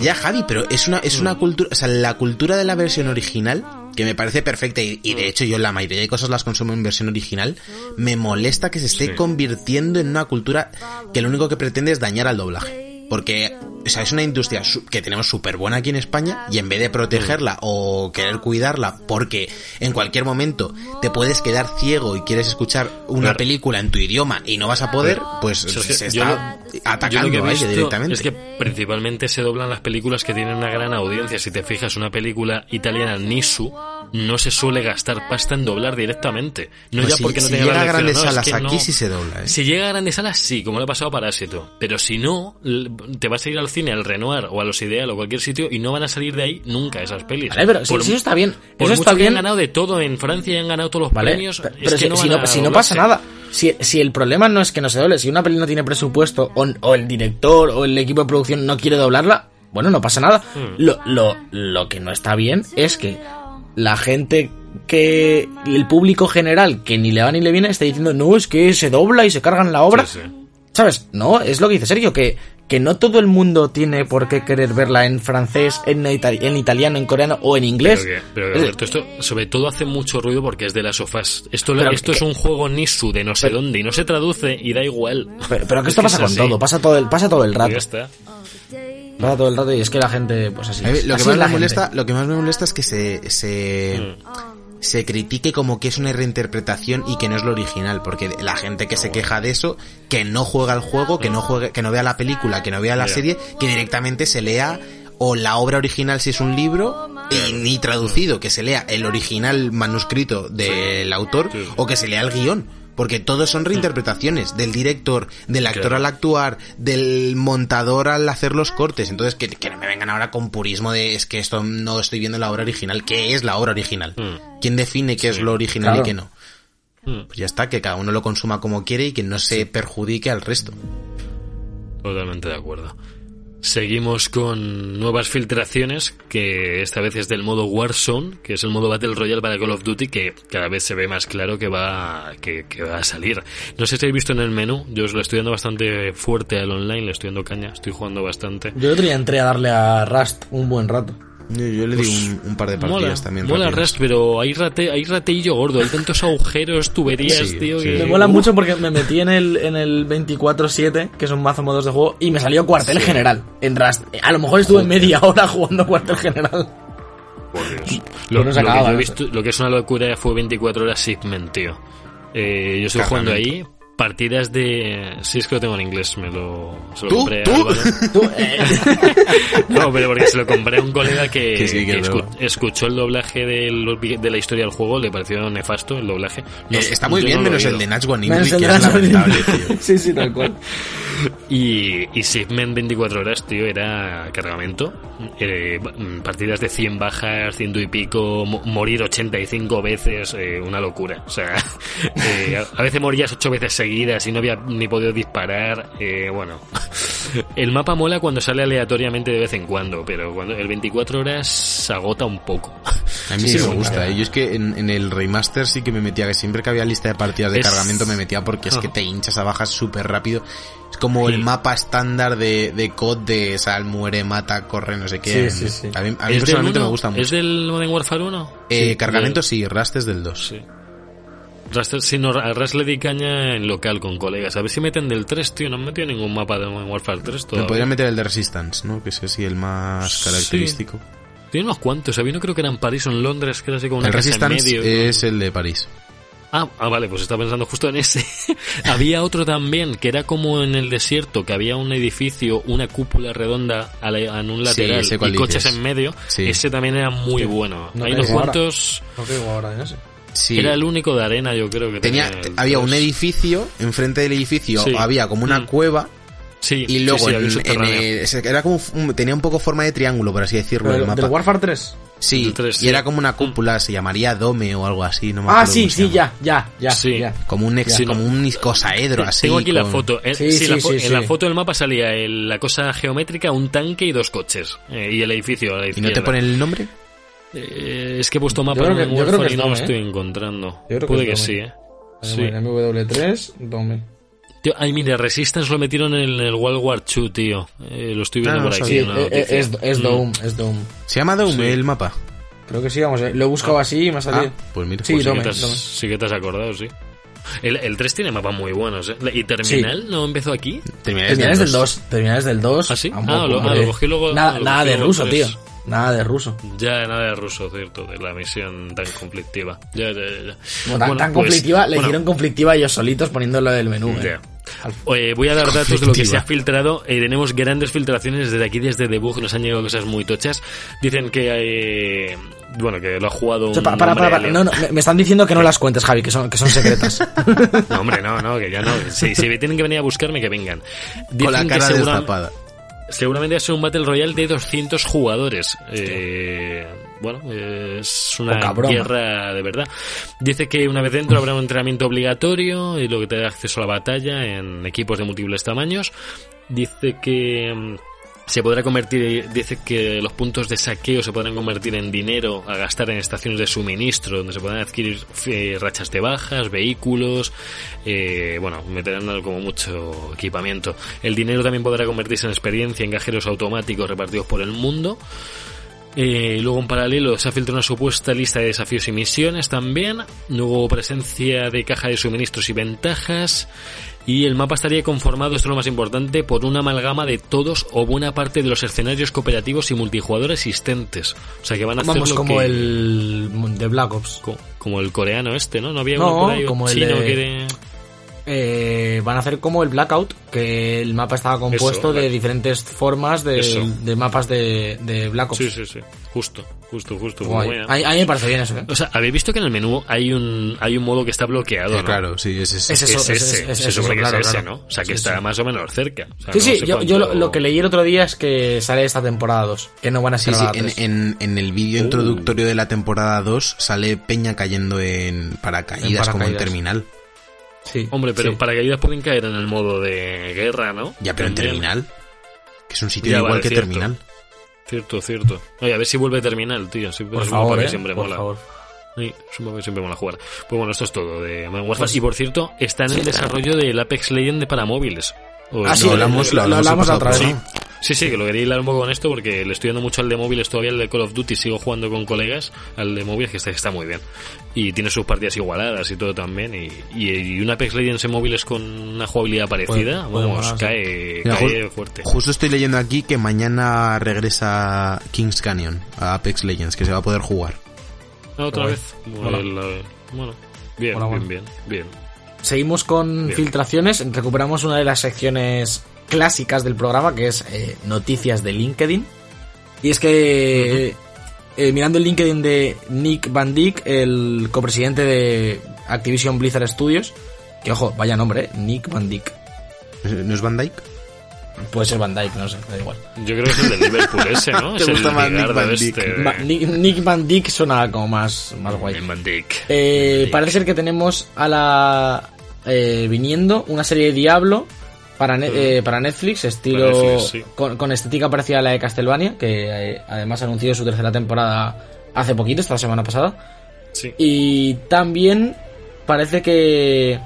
Ya, Javi, pero es una, es una cultura, o sea, la cultura de la versión original, que me parece perfecta, y, y de hecho yo la mayoría de cosas las consumo en versión original, me molesta que se esté Sí. convirtiendo en una cultura que lo único que pretende es dañar al doblaje. Porque, o sea, es una industria que tenemos súper buena aquí en España y en vez de protegerla o querer cuidarla porque en cualquier momento te puedes quedar ciego y quieres escuchar una Claro. película en tu idioma y no vas a poder, pues O sea, se está lo- atacando que a ella visto directamente. Es que principalmente se doblan las películas que tienen una gran audiencia. Si te fijas, una película italiana, Nisu, no se suele gastar pasta en doblar directamente. No Pues ya si- porque no si tenga llega a grandes no, es salas que aquí no. sí se dobla, ¿eh? Si llega a grandes salas, sí, como le ha pasado a Parásito. Pero si no, te vas a ir al cine, al Renoir o a los Ideal o cualquier sitio y no van a salir de ahí nunca esas pelis. Vale, pero si, Por- si eso está bien. por Eso mucho está que bien. han ganado de todo en Francia y han ganado todos los Vale, premios, pero, es pero que si, no, si no, a si no pasa nada. Si, si el problema no es que no se doble, si una peli no tiene presupuesto o, o el director o el equipo de producción no quiere doblarla, bueno, no pasa nada. Hmm. Lo, lo, lo que no está bien es que la gente que el público general que ni le va ni le viene está diciendo no es que se dobla y se cargan la obra Sí, sí. ¿Sabes? No, es lo que dice Sergio, que, que no todo el mundo tiene por qué querer verla en francés, en, itali- en italiano, en coreano o en inglés. Pero, que- pero Alberto, esto sobre todo hace mucho ruido porque es de las sofás. Esto, Pero esto que- es un juego Nisu de no sé dónde y no se traduce y da igual. pero, pero que Es esto pasa con así. todo, pasa todo el, pasa todo el rato. ya está. Todo el rato y es que la gente, pues así. Es. lo, que Así más es la me gente. molesta, lo que más me molesta es que se, se, Mm. se critique como que es una reinterpretación y que no es lo original, porque la gente que se queja de eso, que no juega el juego, que no juegue, que no vea la película, que no vea la serie, que directamente se lea o la obra original si es un libro y ni traducido, que se lea el original manuscrito del autor Sí. o que se lea el guion. Porque todos son reinterpretaciones del director, del actor Claro. al actuar, del montador al hacer los cortes. Entonces, que, que no me vengan ahora con purismo de es que esto no estoy viendo la obra original. ¿Qué es la obra original? Mm. ¿Quién define qué es lo original Claro. y qué no? Mm. Pues ya está, que cada uno lo consuma como quiere y que no se perjudique al resto. Totalmente de acuerdo. Seguimos con nuevas filtraciones, que esta vez es del modo Warzone, que es el modo Battle Royale para Call of Duty, que cada vez se ve más claro que va, que, va a salir. No sé si habéis visto en el menú, yo os lo estoy dando bastante fuerte al online, le estoy dando caña, estoy jugando bastante. Yo otro día entré a darle a Rust un buen rato. Yo, yo le di un, un par de partidas Mola, también. mola rápidas. Rust, pero hay, rate, hay rateillo gordo, hay tantos agujeros, tuberías, Sí, tío. sí. que- Me mola mucho porque me metí en el, en el 24-7, que son mazo modos de juego, y me salió cuartel general en Rust. A lo mejor estuve media hora jugando cuartel general. Por Dios. Pero Lo, lo acababa, que yo he no visto- lo que es una locura fue 24 horas Shipment, tío. Eh, yo estoy jugando ahí partidas de... Sí, es que lo tengo en inglés, me lo... Se lo ¿Tú? compré ¿Tú? Tú, eh, No, pero porque se lo compré a un colega que, Que sí, que que escu- escuchó el doblaje de, los vi- de la historia del juego, le pareció nefasto el doblaje. No Eh, está muy bien, no menos el de Natch One me English, que es lamentable, tío. Sí, sí, tal cual. Y, y Shipment 24 horas, tío, era cargamento. Eh, mm, partidas de 100 bajas, ciento y pico, mo- morir 85 veces, eh, una locura. O sea, eh, a, a veces morías 8 veces seguidas y no había ni podido disparar. Eh, bueno, el mapa mola cuando sale aleatoriamente de vez en cuando, pero cuando el 24 horas se agota un poco. A mí Sí, me gusta. ¿eh? Yo es que en, en el remaster sí que me metía, que siempre que había lista de partidas de Es- cargamento me metía porque es que te hinchas a bajas súper rápido. Es como Sí. el mapa estándar de, de COD de sal, muere, mata, corre, no sé qué. Sí, sí, sí. A mí, a mí ¿Es del personalmente me gusta mucho. ¿Es del Modern Warfare 1? Eh, Sí, cargamento de- sí, Rust es del 2. Sí. Raster, sí, no, a Rast le di caña en local con colegas. A ver si meten del 3, tío. No han metido ningún mapa de Modern Warfare 3 Me todavía. podrían meter el de Resistance, ¿no? Que es así el más Sí. característico. Tiene unos cuantos. Había uno creo que era en París o en Londres, que era así como una El casa en Resistance medio. es el de París. Ah, ah, vale, pues estaba pensando justo en ese. había otro también, que era como en el desierto, que había un edificio, una cúpula redonda a la- en un lateral y coches dices. en medio. Sí. Ese también era muy bueno. No Hay unos cuantos... No ahora en ese. Sí. Era el único de arena, yo creo que Tenía, había un edificio, enfrente del edificio Sí. había como una Mm. cueva Sí, y luego sí, sí, había un en, en subterráneo. el- ese- era como un- tenía un poco forma de triángulo, por así decirlo, el Pero, mapa. ¿Del Warfare 3? Sí, y sí. era como una cúpula, se llamaría Dome o algo así, no me Ah, sí, sí, ya, ya, ya. Sí. ya. Como un ex, Sí, como un cosaedro así. Tengo aquí la foto. Eh, Sí, sí, la sí, fo- sí, en sí. la foto del mapa salía el- la cosa geométrica, un tanque y dos coches. Eh, y el edificio a la ¿Y no te pone el nombre? Eh, es que he puesto mapa Yo creo en que- yo creo que Warfare y no lo estoy ¿eh? encontrando. Yo creo que Puede que sí, ¿eh? Sí. En MW3, Dome. Tío, ay, mira, Resistance lo metieron en el World War II, tío. Eh, lo estoy viendo Ah, no por aquí. una Eh, eh, noticia. es, es Mm. Dome, es Dome. ¿Se llama Dome Sí. el mapa? Creo que sí, vamos, eh, lo he buscado así y me ha salido. Ah, pues mira. Sí, Pues sí, Dome, que te has, sí que te has acordado, sí. El, el 3 tiene mapas muy buenos, ¿eh? ¿Y Terminal no empezó aquí? Terminales Terminales del dos. 2, terminales del 2. ¿Ah, sí? Ah, lo- ah, lo cogí luego- Nada, ah, lo nada de luego ruso, tío. Nada de ruso. Ya, nada de ruso, cierto, de la misión tan conflictiva. Ya, ya, ya. Como tan, Bueno, tan pues, conflictiva, le bueno, hicieron conflictiva ellos solitos poniéndolo del menú. eh. Ya. Oye, voy a dar datos de lo que se ha filtrado. Eh, tenemos grandes filtraciones desde aquí, desde Debug. Nos han llegado cosas muy tochas. Dicen que, eh, bueno, que lo ha jugado O sea, un para, para, para, No, no, me- están diciendo que no las cuentes, Javi, que son, que son secretas. No, hombre, no, no, que ya no. Si, si tienen que venir a buscarme, que vengan. Dicen Con la que cara segura- destapada. Seguramente va a ser un Battle Royale de 200 jugadores. Eh, bueno, es una guerra de verdad. Dice que una vez dentro habrá un entrenamiento obligatorio y lo que te da acceso a la batalla en equipos de múltiples tamaños. Dice que mm, se podrá convertir, dice que los puntos de saqueo se podrán convertir en dinero a gastar en estaciones de suministro, donde se podrán adquirir eh, rachas de bajas, vehículos, eh, bueno, meterán como mucho equipamiento. El dinero también podrá convertirse en experiencia en cajeros automáticos repartidos por el mundo. Eh, luego en paralelo se ha filtrado una supuesta lista de desafíos y misiones también. Luego presencia de caja de suministros y ventajas. Y el mapa estaría conformado, esto es lo más importante, por una amalgama de todos o buena parte de los escenarios cooperativos y multijugador existentes. O sea que van a hacer Vamos, lo como que- el de Black Ops. co- como el coreano este, ¿no? No había No, uno por ahí como el chino de- que de- Eh, van a hacer como el Blackout, que el mapa estaba compuesto Eso, de diferentes formas de, de mapas de, de Black Ops. Sí, sí, sí. Justo, justo, justo. muy Guay. buena. A, a mí me parece bien eso, ¿eh? O sea, habéis visto que en el menú hay un hay un modo que está bloqueado, Eh, ¿no? Claro, sí, es ese. Es Es, eso, ese, es- es- es se eso, supone que claro, es ese, claro. ¿no? O sea, que Sí, está sí. más o menos cerca. O sea, Sí, no sí, sé yo, yo lo, que leí el otro día es que sale esta temporada 2, que no van a ser sí, en, 3. en, en el vídeo Uh. introductorio de la temporada 2 sale Peña cayendo en paracaídas, En como en terminal. Sí, Hombre, pero sí. paracaídas pueden caer en el modo de guerra, ¿no? Ya, pero en terminal. Que es un sitio Ya, igual vale, que cierto. terminal. Cierto, cierto. Oye, a ver si vuelve terminal, tío. Sí, Por es un favor, que eh, siempre por mola. favor. Sí, es un mapa que siempre mola jugar. Pues bueno, esto es todo de Modern Warfare. Pues- y por cierto, está en el desarrollo del Apex Legend de para móviles. O- Ah, sí, lo hablamos, hablamos el otra vez. Sí, sí, que lo quería hilar un poco con esto porque le estoy dando mucho al de móviles todavía, el de Call of Duty, sigo jugando con colegas al de móviles que está, está muy bien. Y tiene sus partidas igualadas y todo también. Y, y, y un Apex Legends en móviles con una jugabilidad parecida, puede vamos, sí. cae, Mira, cae fuerte. Justo estoy leyendo aquí que mañana regresa Kings Canyon a Apex Legends, que se va a poder jugar. Ah, Otra Guay. vez. Bueno, bien, bien, bien. Seguimos con Bien. filtraciones, recuperamos una de las secciones clásicas del programa, que es eh, noticias de LinkedIn. Y es que, eh, mirando el LinkedIn de Nick Van Dyck, el copresidente de Activision Blizzard Studios, que ojo, vaya nombre, eh, Nick Van Dyck. ¿No es Van Dyke? Puede ser Van Dyke, no sé, da igual. Yo creo que es el de Liverpool ese, ¿no? Te es gusta el más Nick Van este. de- Va- Nick, Nick Van Dyck suena como más, más guay. Nick Van. Eh, Van Dijk. parece ser que tenemos a la eh, viniendo una serie de Diablo para, ne- eh, para Netflix, estilo Para Netflix, sí. con, con estética parecida a la de Castlevania, que eh, además anunció su tercera temporada hace poquito, esta semana pasada. Sí. Y también parece que,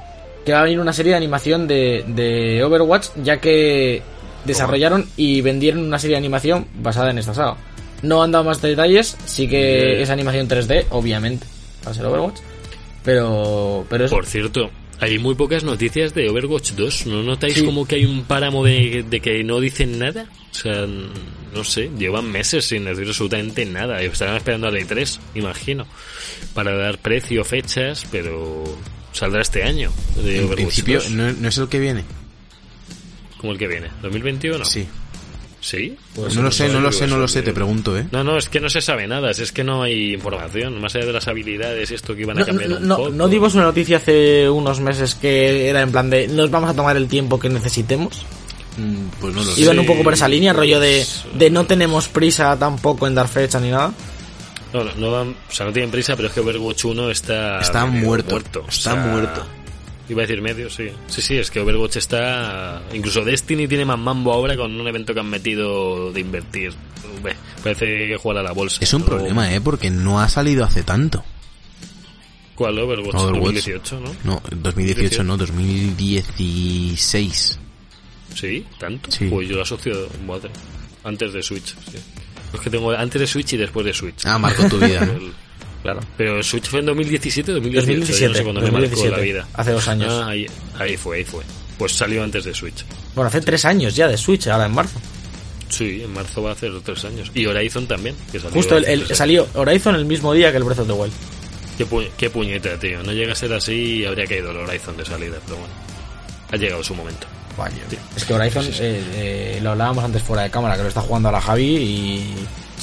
que va a venir una serie de animación de, de Overwatch, ya que desarrollaron y vendieron una serie de animación basada en esta saga. No han dado más detalles, sí que es animación 3D, obviamente, va a ser Overwatch. Pero, pero es, Por cierto, hay muy pocas noticias de Overwatch 2. ¿No notáis Sí. como que hay un páramo de, de que no dicen nada? O sea, no sé, llevan meses sin decir absolutamente nada. Estarán esperando a la E3, imagino, para dar precio, fechas, pero saldrá este año de En Overwatch principio, 2. ¿no, no es el que viene? Como el que viene, ¿2021? Sí. ¿Sí? no lo sé, no lo sé, no lo sé, te pregunto, ¿eh? No, no, es que no se sabe nada, es que no hay información, más allá de las habilidades y esto que iban a no, cambiar no, un no, poco. ¿no dimos una noticia hace unos meses que era en plan de nos vamos a tomar el tiempo que necesitemos. Pues no lo sé. Iban un poco por esa línea, rollo de, pues, de no tenemos prisa tampoco en dar fecha ni nada. No, no, no van, o sea, no tienen prisa, pero es que Overwatch 1 está... Está medio muerto, o está sea, muerto. Iba a decir medio, sí. Sí, sí, es que Overwatch está... Incluso Destiny tiene más mambo ahora con un evento que han metido de invertir. Ve, parece que jugar a la bolsa. Es un problema, ¿eh? Porque no ha salido hace tanto. ¿Cuál? Overwatch, Overwatch. 2018, ¿no? No, 2018 no, 2016. Sí, ¿tanto? Sí. Pues yo lo asocio, madre, antes de Switch, sí. Es que tengo antes de Switch y después de Switch. Ah, marcó tu vida, Claro, pero Switch fue en 2017 o 2018, 2017, yo no sé cuándo me marcó 2017, la vida. hace dos años. Ah, ahí, ahí fue, ahí fue. Pues salió antes de Switch. Bueno, hace tres años ya de Switch, ahora en marzo. Sí, en marzo va a hacer tres años. Y Horizon también, que salió Justo el, salió Horizon el mismo día que el Breath of the Wild. Qué, pu- qué puñeta, tío. No llega a ser así y habría caído el Horizon de salida, pero bueno. Ha llegado su momento. Vaya, Es que Horizon, eh, eh, lo hablábamos antes fuera de cámara, que lo está jugando a la Javi y,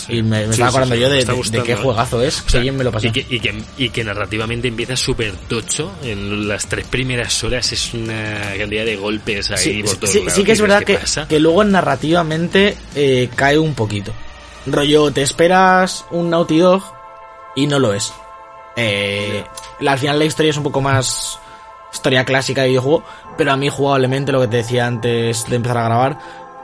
y me, me Sí, estaba acordando sí, yo de, de- qué juegazo es, O sea, que me lo pasé. Y que, y que, y que narrativamente empieza súper tocho. En las tres primeras horas es una cantidad de golpes ahí Sí, por sí, que es verdad ¿qué que, que luego narrativamente eh, cae un poquito. Rollo, te esperas un Naughty Dog y no lo es. Eh, la- al final la historia es un poco más historia clásica de videojuego, pero a mí jugablemente lo que te decía antes de empezar a grabar,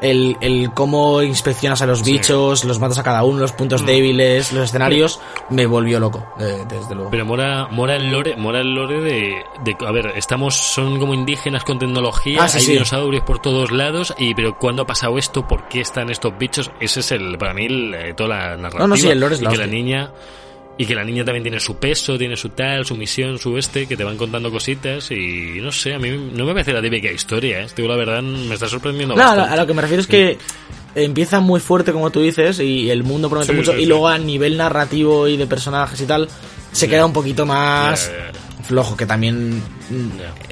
el, el cómo inspeccionas a los Sí. bichos, los matas a cada uno, los puntos Mm. débiles, los escenarios, me volvió loco, eh, desde luego. Pero mora, mora el lore, mora el lore de, de- a ver, estamos, son como indígenas con tecnología, Ah, sí, hay sí. dinosaurios por todos lados, y pero ¿cuándo ha pasado esto? ¿Por qué están estos bichos? Ese es el, para mí, el, eh, toda la narrativa. No, no, sí, el lore es y la que la niña, y que la niña también tiene su peso, tiene su tal, su misión, su este, que te van contando cositas, y no sé, a mí no me parece la típica historia, eh. Digo la verdad, me está sorprendiendo lo, bastante. a lo que me refiero es que empieza muy fuerte, como tú dices, y el mundo promete Sí, mucho, sí, y sí. luego a nivel narrativo y de personajes y tal, se queda un poquito más flojo, que también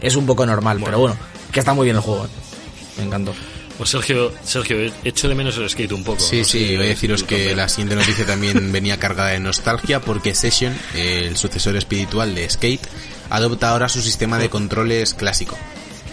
es un poco normal, Bueno. pero bueno, que está muy bien el juego. eh. Me encantó. Pues Sergio, Sergio, echo de menos el skate un poco. Sí, no sí, sé voy a deciros que la siguiente noticia también venía cargada de nostalgia porque Session, el sucesor espiritual de Skate, adopta ahora su sistema de controles clásico.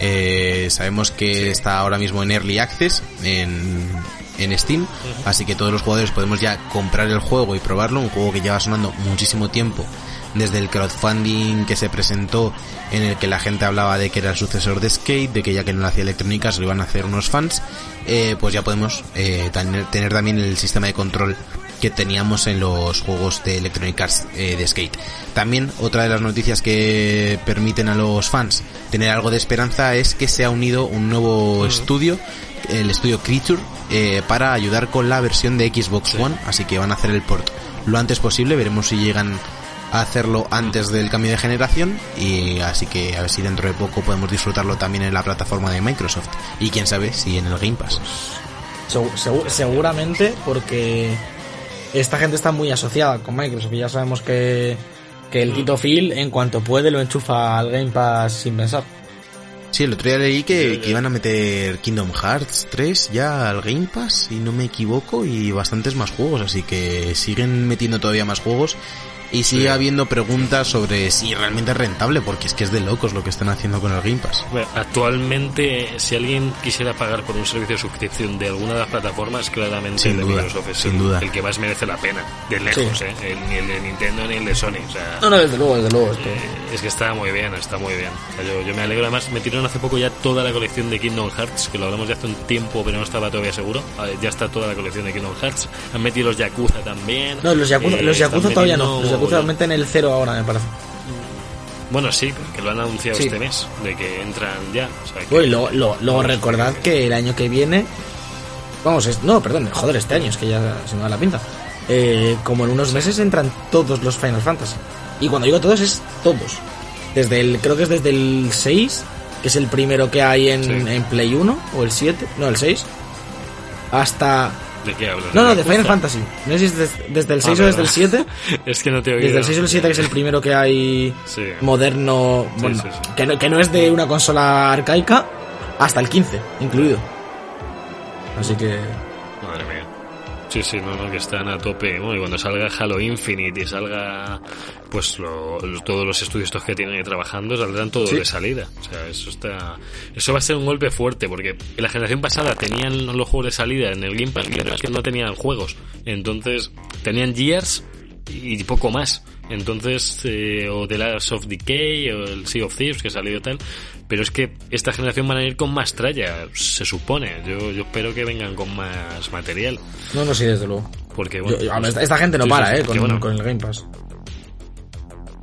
Eh, sabemos que está ahora mismo en Early Access en, en Steam, así que todos los jugadores podemos ya comprar el juego y probarlo, un juego que lleva sonando muchísimo tiempo desde el crowdfunding que se presentó en el que la gente hablaba de que era el sucesor de Skate, de que ya que no lo hacía Electrónica se lo iban a hacer unos fans, eh, pues ya podemos eh, tener, tener también el sistema de control que teníamos en los juegos de Electronic Arts eh, de Skate. También otra de las noticias que permiten a los fans tener algo de esperanza es que se ha unido un nuevo estudio, el estudio Creature, eh, para ayudar con la versión de Xbox One, así que van a hacer el port lo antes posible, veremos si llegan a hacerlo antes del cambio de generación y así que a ver si dentro de poco podemos disfrutarlo también en la plataforma de Microsoft y quién sabe si en el Game Pass. Segu- segu- seguramente porque esta gente está muy asociada con Microsoft y ya sabemos que, que el Tito Phil en cuanto puede lo enchufa al Game Pass sin pensar. Sí, el otro día leí que iban a meter Kingdom Hearts 3 ya al Game Pass, si no me equivoco, y bastantes más juegos, así que siguen metiendo todavía más juegos y sigue Sí. habiendo preguntas sobre si realmente es rentable, porque es que es de locos lo que están haciendo con el Game Pass. Bueno, actualmente, si alguien quisiera pagar por un servicio de suscripción de alguna de las plataformas, claramente Sin el de duda, Microsoft es sin el, duda. el que más merece la pena, de lejos, Sí. ¿eh? El- ni el de Nintendo ni el de Sony. O sea, No, no, desde luego, desde luego. esto- eh, es que está muy bien, está muy bien. O sea, yo, yo me alegro, además, metieron hace poco ya toda la colección de Kingdom Hearts, que lo hablamos de hace un tiempo, pero no estaba todavía seguro. A ver, ya está toda la colección de Kingdom Hearts. Han metido los Yakuza también. No, los Yakuza, Eh, los Yakuza todavía no. Los Yakuza mogollón. meten el cero ahora, me parece. Bueno, sí, que lo han anunciado Sí. este mes, de que entran ya. O sea, que- recordad que el año que viene. Vamos, es- no, perdón, joder, este año, es que ya se me da la pinta. Eh, como en unos meses entran todos los Final Fantasy. Y cuando digo todos, es todos. Desde el, creo que es desde el 6, que es el primero que hay en, Sí. en Play 1, o el 7, no, el 6, hasta. ¿De qué hablas? No, no, de? Final Fantasy. No sé si es desde, desde el Ah, 6 o desde el verdad. 7. Es que no te he oído. Desde el 6 o el 7, que es el primero que hay Sí. moderno, Sí, bueno, sí. Que, no, que no es de una consola arcaica, hasta el 15, incluido. Así que... Sí, sí, no, no, que están a tope. Bueno, y cuando salga Halo Infinite y salga, pues, lo- todos los estudios estos que tienen ahí trabajando, saldrán todos Sí. de salida. O sea, eso está, eso va a ser un golpe fuerte, porque en la generación pasada tenían los juegos de salida en el Game Pass, que no tenían juegos. Entonces, tenían Gears y poco más. Entonces, eh, o The Last of Decay, o el Sea of Thieves, que ha salido tal. Pero es que esta generación van a ir con más tralla, se supone. Yo, yo espero que vengan con más material. No, no, sí, desde luego. Porque, bueno, yo- esta, esta gente no sí, para, sí, eh, con, bueno, con el Game Pass.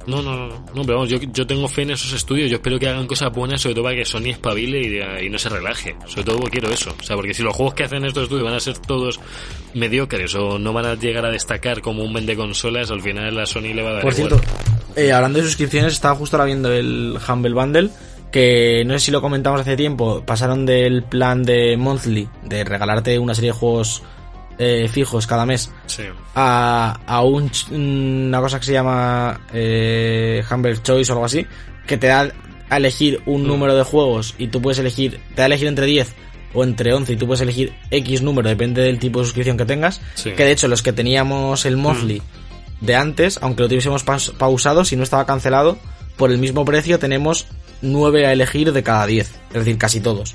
No, no, no, no, pero vamos, yo, yo tengo fe en esos estudios, yo espero que hagan cosas buenas, sobre todo para que Sony espabile y, y no se relaje. Sobre todo quiero eso. O sea, porque si los juegos que hacen estos estudios van a ser todos mediocres o no van a llegar a destacar como un vende consolas, al final a Sony le va a dar Por igual. cierto, eh, hablando de suscripciones, estaba justo ahora viendo el Humble Bundle, que no sé si lo comentamos hace tiempo, pasaron del plan de monthly, de regalarte una serie de juegos eh, fijos cada mes, Sí. a, a un, ch- una cosa que se llama eh, Humble Choice o algo así, que te da a elegir un Mm. número de juegos y tú puedes elegir, te da a elegir entre 10 o entre 11 y tú puedes elegir X número, depende del tipo de suscripción que tengas, Sí. que de hecho los que teníamos el monthly de antes, aunque lo tuviésemos paus- pausado, si no estaba cancelado, por el mismo precio tenemos 9 a elegir de cada 10, es decir, casi todos.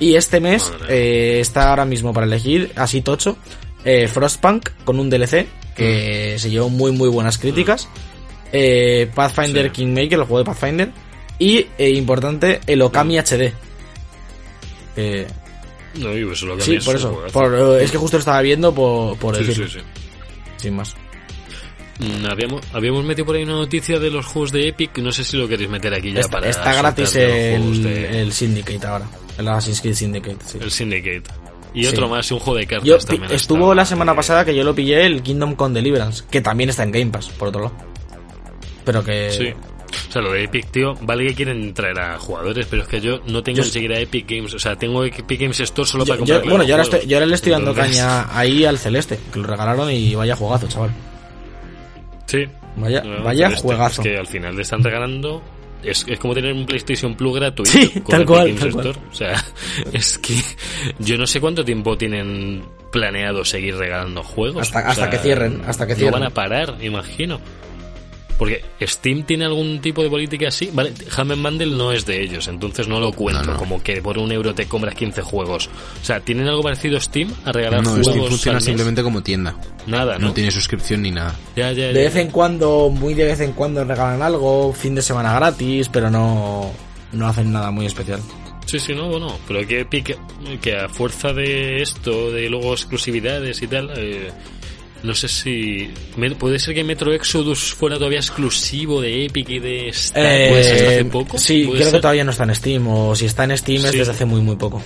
Y este mes eh, está ahora mismo para elegir, así tocho, eh, Frostpunk con un DLC que se llevó muy muy buenas críticas. eh, Pathfinder Sí. Kingmaker, el juego de Pathfinder. Y, importante, el Okami HD. Eh, No, y eso lo que sí, por eso. por, es que justo lo estaba viendo por, por Sí, decirlo, sí, sí. sin más. Mm, Habíamos, habíamos metido por ahí una noticia de los juegos de Epic, no sé si lo queréis meter aquí ya Está, para está gratis el, de- el Syndicate ahora. El Assassin's Creed Syndicate, sí. el Syndicate. Y Sí. otro más, un juego de cartas Yo, también. estuvo estaba, la semana eh, pasada que yo lo pillé el Kingdom Come Deliverance, que también está en Game Pass, por otro lado. Pero que... Sí. O sea, lo de Epic, tío, vale que quieren traer a jugadores, pero es que yo no tengo Yo- ni siquiera Epic Games. O sea, tengo Epic Games Store solo Yo- para comprar. bueno, yo ahora, estoy, yo ahora le estoy dando caña ahí al Celeste, que lo regalaron y vaya juegazo, chaval. Sí. Vaya, No, vaya juegazo. Es que al final le están regalando. Es, es como tener un PlayStation Plus gratuito. Sí, con tal Epic cual. O sea, es que yo no sé cuánto tiempo tienen planeado seguir regalando juegos. Hasta- O hasta sea, que cierren, hasta que No cierren. van a parar, imagino. Porque Steam tiene algún tipo de política así. Vale, Humble Bundle no es de ellos, entonces no lo cuento. No, no. Como que por un euro te compras 15 juegos. O sea, ¿tienen algo parecido Steam a regalar No, juegos? Steam funciona simplemente como tienda. Nada, ¿no? No tiene suscripción ni nada. Ya, ya, De ya. vez en cuando, muy de vez en cuando regalan algo, fin de semana gratis, pero no, no hacen nada muy especial. Sí, sí, no, bueno, pero que Epic, que a fuerza de esto, de luego exclusividades y tal, eh, no sé si... ¿Puede ser que Metro Exodus fuera todavía exclusivo de Epic y de Steam? ¿Puede ser hasta hace poco? Eh, Sí, ¿Puede creo que todavía no está en Steam, o si está en Steam es desde hace muy muy poco.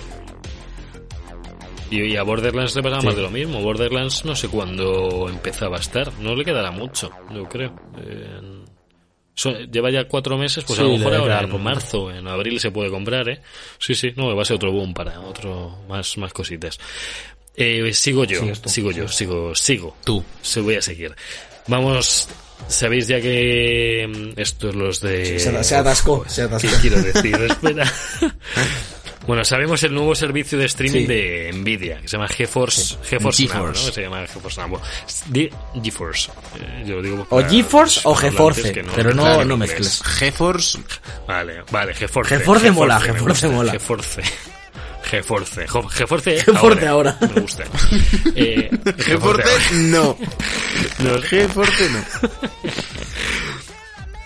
Y, y a Borderlands le pasaba Sí. más de lo mismo. Borderlands no sé cuándo empezaba a estar. No le quedará mucho, yo creo. Eh, so- lleva ya cuatro meses, pues a lo mejor ahora en marzo, en abril se puede comprar, ¿eh? Sí, sí, no, va a ser otro boom para otro, más, más cositas. Eh, sigo yo, sigo yo, sigo, sigo. Tú. Se voy a seguir. Vamos, sabéis ya que mm, estos los de... Se, se atascó, se atascó. ¿Qué quiero decir? Espera. Bueno, sabemos el nuevo servicio de streaming Sí. de Nvidia, que se llama GeForce, GeForce Now, GeForce. ¿no? Que se llama GeForce Now. GeForce. Eh, yo digo O GeForce o GeForce, que pero no- no mezcles. GeForce, Vale, vale, GeForce. GeForce mola, me GeForce mola. GeForce. GeForce. GeForce, GeForce ahora. Me gusta. Eh, GeForce no. No. GeForce no.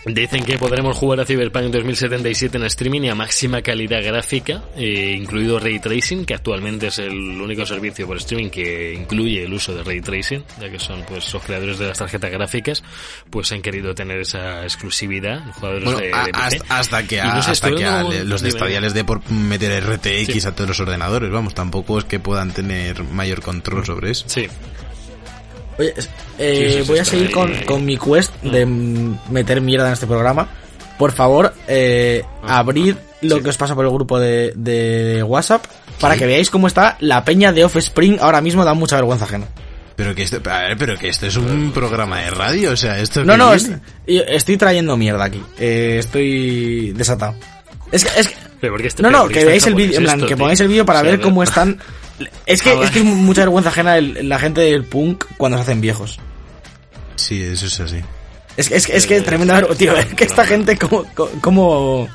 Dicen que podremos jugar a Cyberpunk 2077 en streaming y a máxima calidad gráfica, eh, incluido Ray Tracing, que actualmente es el único servicio por streaming que incluye el uso de Ray Tracing, ya que son pues los creadores de las tarjetas gráficas, pues han querido tener esa exclusividad, los jugadores Bueno, de, hasta, hasta que, a, no sé, hasta que a le- los de por meter RTX Sí. a todos los ordenadores, vamos, tampoco es que puedan tener mayor control sobre eso. Sí, Oye, eh, voy a seguir con, con mi quest de mm, meter mierda en este programa. Por favor, eh, abrid lo Ah, sí. que os pasa por el grupo de, de WhatsApp para que veáis cómo está la peña de Offspring ahora mismo, da mucha vergüenza ajena. Pero que esto, a ver, pero que esto es un programa de radio, o sea, esto No, no, es- estoy trayendo mierda aquí. Eh, estoy desatado. Es que, es que- pero porque este, no, no, que veáis el vídeo, en plan, esto, que pongáis el vídeo para O sea, ver cómo están. Es que, Ah, es que es mucha vergüenza ajena el- la gente del punk cuando se hacen viejos. Sí, eso es así. Es, que- es, que- es que es tremenda vergüenza, tío. Es que esta gente como, como,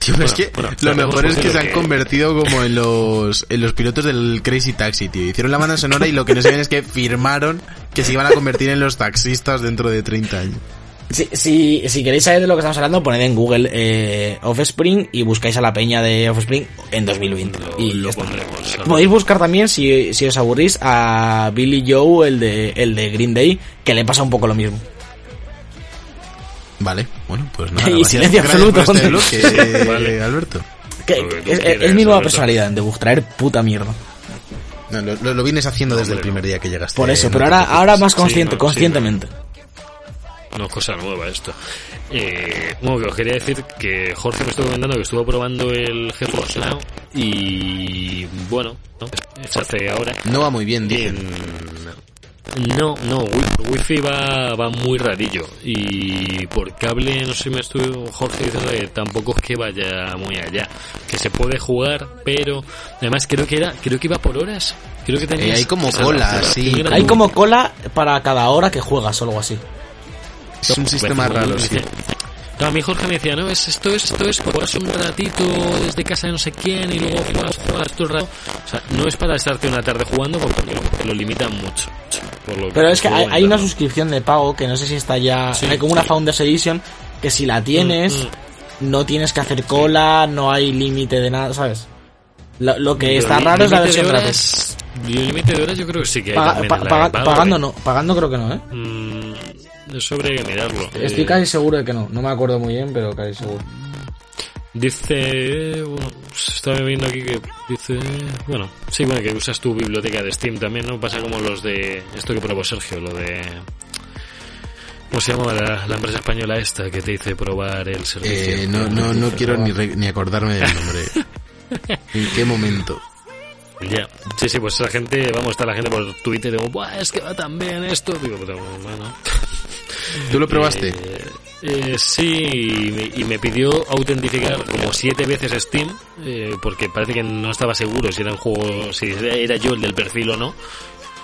Tío, pero es que bueno, lo mejor es que se han que- convertido como en los en los pilotos del Crazy Taxi, tío. Hicieron la banda sonora y lo que no saben es que firmaron que se iban a convertir en los taxistas dentro de 30 años. Si, si, si queréis saber de lo que estamos hablando, poned en Google eh, Offspring y buscáis a la peña de Offspring en 2020. Lo, y lo pondremos. Podéis buscar también, si, si os aburrís, a Billy Joe, el de, el de Green Day, que le pasa un poco lo mismo. Vale, bueno, pues nada. Y silencio absoluto. por este Vale. Alberto. Que, es, mi nueva Alberto. personalidad, de buscar traer puta mierda. No, lo, vienes haciendo desde el primer día que llegaste. Por eso, no pero ahora, ahora más Sí, consciente, sí, conscientemente. No es cosa nueva esto. Eh, bueno, que os quería decir que Jorge me estuvo comentando que estuvo probando el GeForce Now y bueno, ¿no? se hace ahora. No va muy bien, dicen. En- no, no, wi- Wi-Fi va, va muy rarillo y por cable, no sé, me estuvo Jorge diciendo que tampoco es que vaya muy allá, que se puede jugar, pero además creo que era, creo que iba por horas, creo que tenía Eh, hay como cola, sí. Hay como cola para cada hora que juegas o algo así. Es un sistema raro, sí. No, a mí Jorge me decía, no, es esto, es esto, es juegas un ratito desde casa de no sé quién y luego juegas, juegas todo el rato. O sea, no es para estarte una tarde jugando porque lo, lo limitan mucho. por lo Pero es que hay, hay una suscripción de pago que no sé si está ya. Sí, hay como una sí. Founders Edition que si la tienes, Mm, no tienes que hacer cola, no hay límite de nada, ¿sabes? Lo, lo que Pero está raro es la versión gratis. Límite de horas yo creo que sí que hay pa- pagando ¿eh? no, pagando creo que no, ¿eh? Mm, eso habría que mirarlo. Estoy Eh, casi seguro de que no, no me acuerdo muy bien, pero casi seguro. Dice, bueno, estaba viendo aquí que dice, bueno, sí, bueno, que usas tu biblioteca de Steam también, ¿no? Pasa como los de, esto que probó Sergio, lo de, ¿cómo se llama la, la empresa española esta que te dice probar el servicio? Eh, no, no, no quiero ni, re- ni acordarme del nombre. ¿En qué momento? Ya, sí, sí, pues esa gente, vamos, está la gente por Twitter, digo, Buah, es que va tan bien esto, digo, pero bueno. ¿Tú lo probaste? Eh, eh, sí, y me, y me pidió autentificar como siete veces Steam, eh, porque parece que no estaba seguro si era un juego, si era yo el del perfil o no,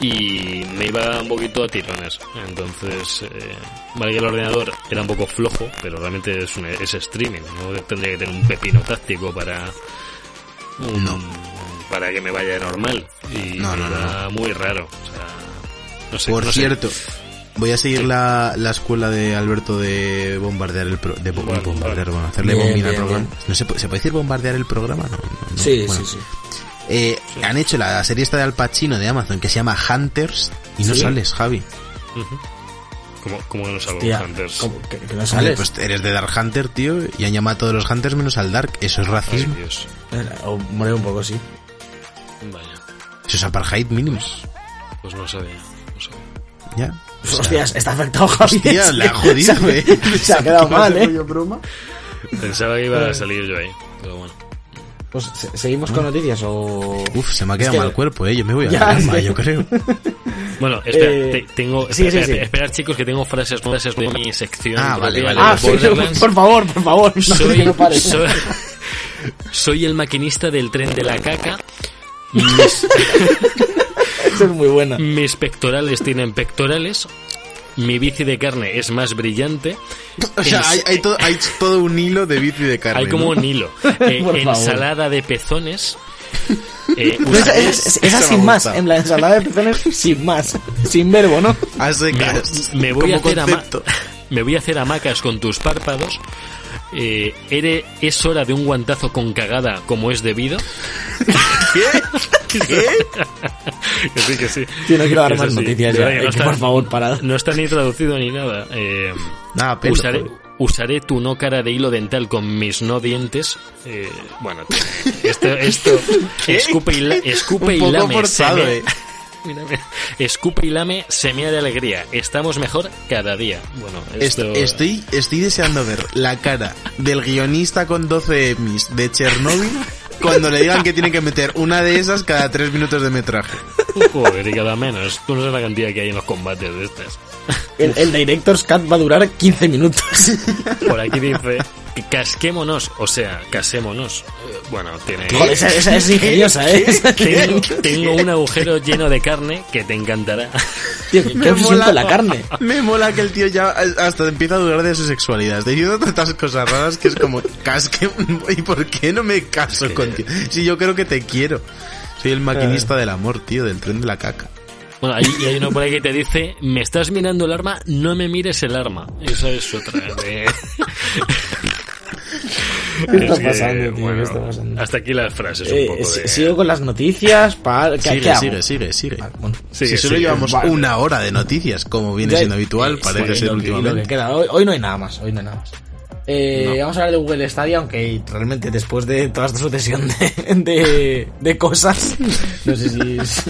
y me iba un poquito a tirones. Entonces, eh, vale que el ordenador era un poco flojo, pero realmente es, un, es streaming, no tendría que tener un pepino táctico para... un- No. Para que me vaya normal. Y No, no, iba muy raro. O sea, no sé, Por sé. Voy a seguir la, la escuela de Alberto de bombardear el pro, de bo- Vale, bombardear, vale. bueno, hacerle Bien, al bien, programa. No se, puede- ¿se puede decir bombardear el programa, no. no, no. Sí, Bueno, sí, sí. eh, han hecho la serie esta de Al Pacino de Amazon que se llama Hunters y no Sí. sales, Javi. Ujú. ¿Cómo, cómo que no salgo Tía, Hunters? ¿cómo que, que no sales. pues eres de Dark Hunter, tío, y han llamado a todos los Hunters menos al Dark. Eso es racismo. Eh, o morir un poco, sí. Vaya, Eso es apartheid mínimo. pues no sabía. No sabía. Ya. Pues, hostias, está afectado Javi. Hostia, le ha jodido, se, eh. se ha quedado mal, eh. Pensaba que iba a salir yo ahí, pero bueno. Pues se- seguimos con noticias o. Uf, se me ha quedado Es que- mal cuerpo, eh. Yo me voy a Ya, la que- yo creo. Bueno, espera, Eh, te- tengo. sí, espera, sí, sí. Esperad, chicos, que tengo frases frases de mi sección. Ah, vale, vale. Ah, sí, Borderlands. por favor, por favor. No, soy, que no pares. soy, soy el maquinista del tren de la caca. Mis, Es muy buena. mis pectorales tienen pectorales. Mi bici de carne es más brillante. O sea, hay, hay, todo, hay todo un hilo de bici de carne. Hay como ¿no? un hilo. Eh, ensalada de pezones. Eh, esa, es- esa sin más, en la ensalada de pezones sin más, sin verbo, ¿no? Me, me voy a hacer me voy a hacer hamacas con tus párpados. Eh, ere- es hora de un guantazo con cagada como es debido. ¿Qué? ¿Qué? que sí, que sí. Tío, no quiero dar más noticias ya. eh, no está- por favor, parad. No está ni traducido ni nada. Eh, Nada, pelo, usaré, usaré tu no cara de hilo dental con mis no dientes. Eh, bueno, esto, esto escupe y, la- escupe y Un poco lame. forzado, se eh. Mírame. Escupe y lame, se mea de alegría. Estamos mejor cada día. Bueno, Est- esto... Estoy, estoy deseando ver la cara del guionista con 12 Emmys de Chernobyl cuando le digan que tiene que meter una de esas cada 3 minutos de metraje. Joder, y cada menos. Tú no sabes la cantidad que hay en los combates de estas. El, el Director's Cut va a durar 15 minutos. Por aquí dice, casquémonos, o sea, casémonos. Eh, Bueno, tiene... Esa, esa es ingeniosa, ¿eh? Tengo, tengo un agujero lleno de carne que te encantará. Tío, qué Me mola- la carne. Me mola que el tío ya hasta empieza a dudar de su sexualidad. Diciendo tantas cosas raras que es como, casque, ¿y por qué no me caso que- contigo? Si yo creo que te quiero. Soy el maquinista del amor, tío, del tren de la caca. Bueno, hay, y hay uno por ahí que te dice, me estás mirando el arma, no me mires el arma. Esa es otra. de- ¿Qué está pasando, tío? ¿Qué está pasando? Hasta aquí las frases un Eh, poco de... Sigo con las noticias. Pa... ¿Qué, Sigue, qué hago? sigue, sigue, sigue. Bueno. Sigue, si solo sigue. llevamos Vale. una hora de noticias, como viene Ya- siendo habitual, eh, parece sí, ser lo que- y lo que últimamente. queda. Hoy, hoy no hay nada más, hoy no hay nada más. Eh, Vamos a hablar de Google Stadia, aunque realmente después de toda esta sucesión de, de, de cosas, no sé si es...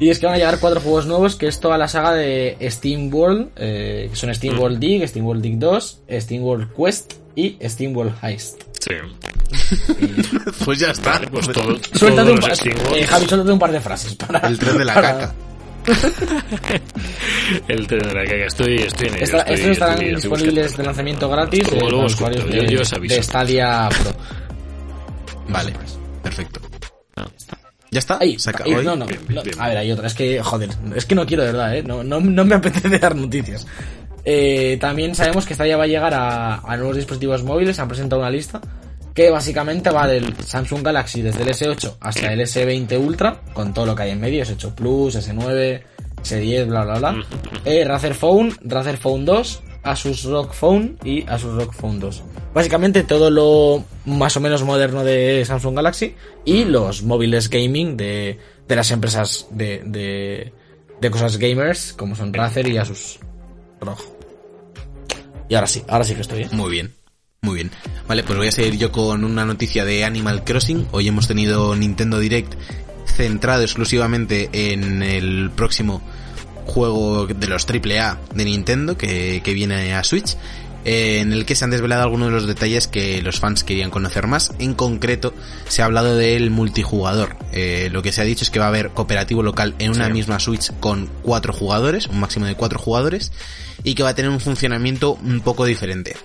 Y es que van a llegar cuatro juegos nuevos, que es toda la saga de Steam World, eh, que son Steam World Dig, Steam World Dig 2, Steam World Quest y Steam World Heist. Sí. Pues ya está. Pues todo, Suéltate un, los par, eh. Javi, suéltate un par de frases para... El tren de la para- caca. El tren de la caca. Estoy, estoy en ello. Esta- estoy- estos estarán estoy- disponibles de lanzamiento gratis eh, luego para os usuarios cuento, yo- de, yo os aviso. de Stadia Pro. Vale, perfecto. Ah. ¿Ya está? ¿Se acaba ay, hoy? no, no, Bien, no. bien. A ver, hay otra. Es que, joder, es que no quiero de verdad, ¿eh? No, no, no me apetece dar noticias. Eh, también sabemos que Stadia va a llegar a, a nuevos dispositivos móviles. Han presentado una lista que básicamente va del Samsung Galaxy desde el S8 hasta el S20 Ultra, con todo lo que hay en medio, S8 Plus, S9, S10, bla, bla, bla. Eh, Razer Phone, Razer Phone 2, Asus ROG Phone y Asus ROG Phone 2. Básicamente todo lo más o menos moderno de Samsung Galaxy y los móviles gaming de, de las empresas de, de, de cosas gamers como son Razer y Asus ROG. Y ahora sí, ahora sí que estoy, ¿eh? Muy bien, muy bien. Vale, pues voy a seguir yo con una noticia de Animal Crossing. Hoy hemos tenido Nintendo Direct centrado exclusivamente en el próximo juego de los AAA de Nintendo que, que viene a Switch. eh, en el que se han desvelado algunos de los detalles que los fans querían conocer más. En concreto, se ha hablado del multijugador. Eh, lo que se ha dicho es que va a haber cooperativo local en una Sí. misma Switch con cuatro jugadores, un máximo de cuatro jugadores, y que va a tener un funcionamiento un poco diferente.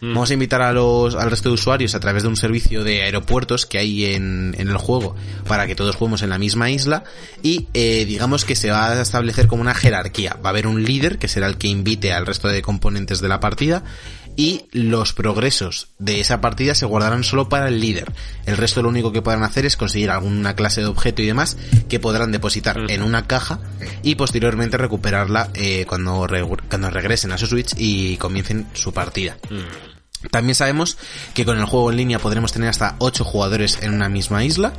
Vamos a invitar a los, al resto de usuarios a través de un servicio de aeropuertos que hay en, en el juego para que todos juguemos en la misma isla y eh, digamos que se va a establecer como una jerarquía. Va a haber un líder que será el que invite al resto de componentes de la partida y los progresos de esa partida se guardarán solo para el líder. El resto lo único que podrán hacer es conseguir alguna clase de objeto y demás que podrán depositar en una caja y posteriormente recuperarla eh, cuando, re- cuando regresen a su Switch y comiencen su partida. También sabemos que con el juego en línea podremos tener hasta 8 jugadores en una misma isla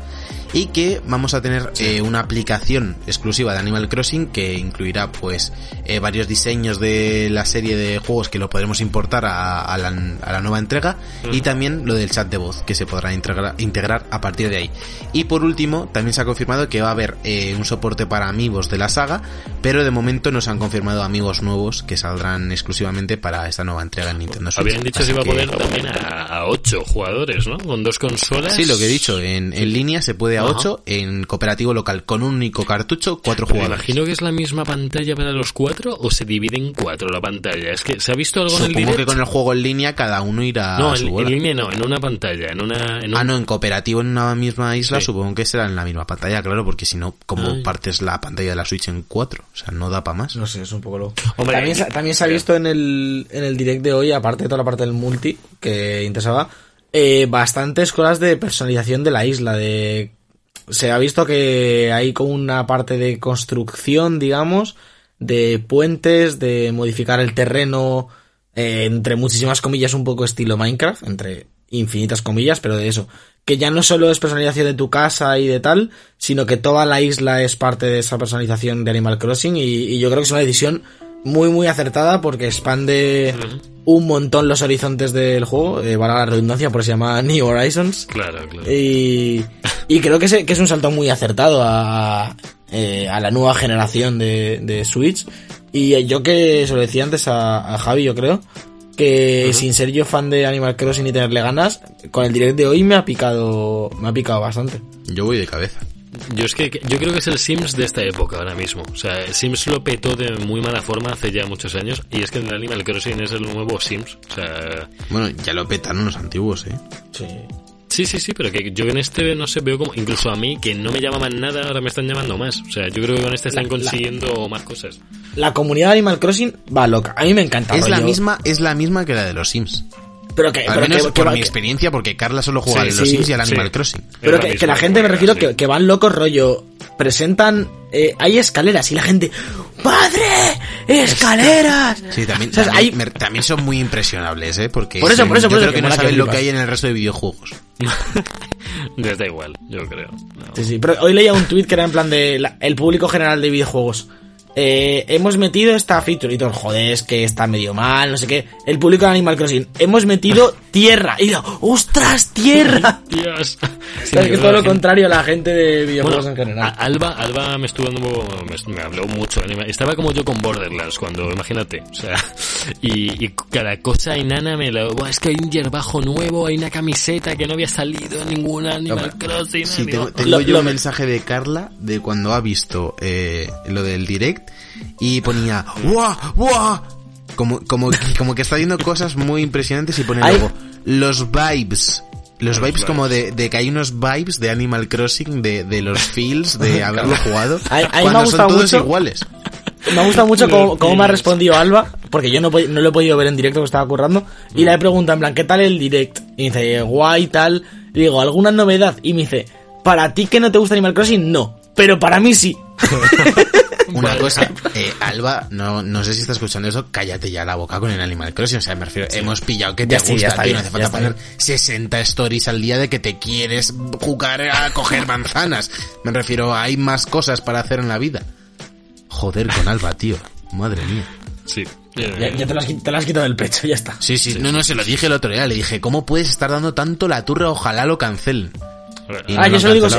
y que vamos a tener eh, una aplicación exclusiva de Animal Crossing que incluirá pues eh, varios diseños de la serie de juegos que lo podremos importar a, a la, a la nueva entrega y también lo del chat de voz que se podrá integrar, integrar a partir de ahí. Y por último también se ha confirmado que va a haber eh, un soporte para amigos de la saga pero de momento no se han confirmado amigos nuevos que saldrán exclusivamente para esta nueva entrega en Nintendo Switch. Habían dicho que Así iba a que- poder también a, a 8 jugadores, ¿no? Con dos consolas. Sí, lo que he dicho, en, en línea se puede a Ajá. 8, en cooperativo local con un único cartucho, 4 Pero jugadores. imagino que es la misma pantalla para los cuatro o se divide en cuatro la pantalla. Es que se ha visto algo en el Supongo direct. que con el juego en línea cada uno irá No, a en, su en bola. línea no, en una pantalla, en una... En Ah, no, en cooperativo en una misma isla Sí. supongo que será en la misma pantalla, claro, porque si no, como Ay. partes la pantalla de la Switch en 4? O sea, no da para más. No sé, es un poco loco. Hombre, también, se- también se ha visto en el, en el direct de hoy, aparte de toda la parte del multi que interesaba, eh, bastantes cosas de personalización de la isla. De Se ha visto que hay como una parte de construcción, digamos, de puentes, de modificar el terreno, eh, entre muchísimas comillas, un poco estilo Minecraft, entre infinitas comillas, pero de eso. Que ya no solo es personalización de tu casa y de tal, sino que toda la isla es parte de esa personalización de Animal Crossing y, y yo creo que es una decisión muy muy acertada porque expande un montón los horizontes del juego, eh, valga la redundancia, por eso se llama New Horizons. Claro, claro. Y, y creo que es, que es un salto muy acertado a, eh, a la nueva generación de, de Switch. Y eh, yo que se lo decía antes a, a Javi, yo creo, que sin ser yo fan de Animal Crossing y tenerle ganas, con el direct de hoy me ha picado, me ha picado bastante. Yo voy de cabeza. Yo es que yo creo que es el Sims de esta época ahora mismo. O sea, el Sims lo petó de muy mala forma hace ya muchos años y es que el Animal Crossing es el nuevo Sims. O sea, Bueno, ya lo petan unos antiguos, ¿eh? Sí. sí, sí, sí, pero que yo en este no sé, veo como incluso a mí que no me llamaban nada, ahora me están llamando más. O sea, yo creo que con este están La- la- consiguiendo más cosas. La comunidad de Animal Crossing va loca. A mí me encanta. Es la misma, es la misma que la de los Sims. Pero que, Al pero menos que- que por va- mi que- experiencia, porque Carla solo juega Sí, a los sí, Sims y al sí. Animal Crossing. Pero que, la gente me refiero sí. que, que van locos rollo. Presentan. eh, hay escaleras y la gente. ¡Padre! ¡Escaleras! Sí, también, O sea, también, hay- me- también son muy impresionables, ¿eh? Porque Por eso, por eso, yo por eso, creo que que no saben lo que hay en el resto de videojuegos. Les da igual, yo creo. No. Sí, sí, pero hoy leía un tweet que era en plan de la- el público general de videojuegos. Eh, hemos metido esta feature y todo, joder, es que está medio mal, no sé qué. El público de Animal Crossing, hemos metido tierra. Y yo, ¡ostras, tierra! Dios. Sabes que es todo lo contrario a la gente de videojuegos Bueno, en general. Alba, Alba me estuvo dando, me, me habló mucho. Estaba como yo con Borderlands cuando, imagínate, o sea, y, y cada cosa enana me lo, "Buah, es que hay un yerbajo nuevo, hay una camiseta que no había salido en ninguna Animal Crossing. Sí, tengo, tengo Lo- yo lo- un mensaje de Carla de cuando ha visto eh, lo del direct y ponía ¡Guau! ¡Guau! Como, como, como que está viendo cosas muy impresionantes y pone luego los vibes. Los Los vibes como de, de que hay unos vibes de Animal Crossing, de, de los feels, de haberlo jugado, cuando son todos mucho- iguales. Me ha gustado mucho cómo, cómo me ha respondido Alba, porque yo no, no lo he podido ver en directo que estaba currando, y le he preguntado en plan, ¿qué tal el direct? Y me dice, guay, tal. Y digo, ¿alguna novedad? Y me dice, ¿para ti que no te gusta Animal Crossing? No, pero para mí sí. Una cosa, eh, Alba, no, no sé si está escuchando eso, cállate ya la boca con el Animal Crossing. O sea, me refiero, hemos pillado que te Ya sí, gusta, ya está tío. bien, no hace falta poner bien. 60 stories al día de que te quieres jugar a coger manzanas. Me refiero, hay más cosas para hacer en la vida. Joder con Alba, tío. Madre mía. Sí. Ya, ya te, lo has, te lo has quitado del pecho, ya está. Sí, sí, no, no, se lo dije el otro día. Le dije, ¿cómo puedes estar dando tanto la turra? Ojalá lo cancelen. Y Ah, no yo se lo, digo,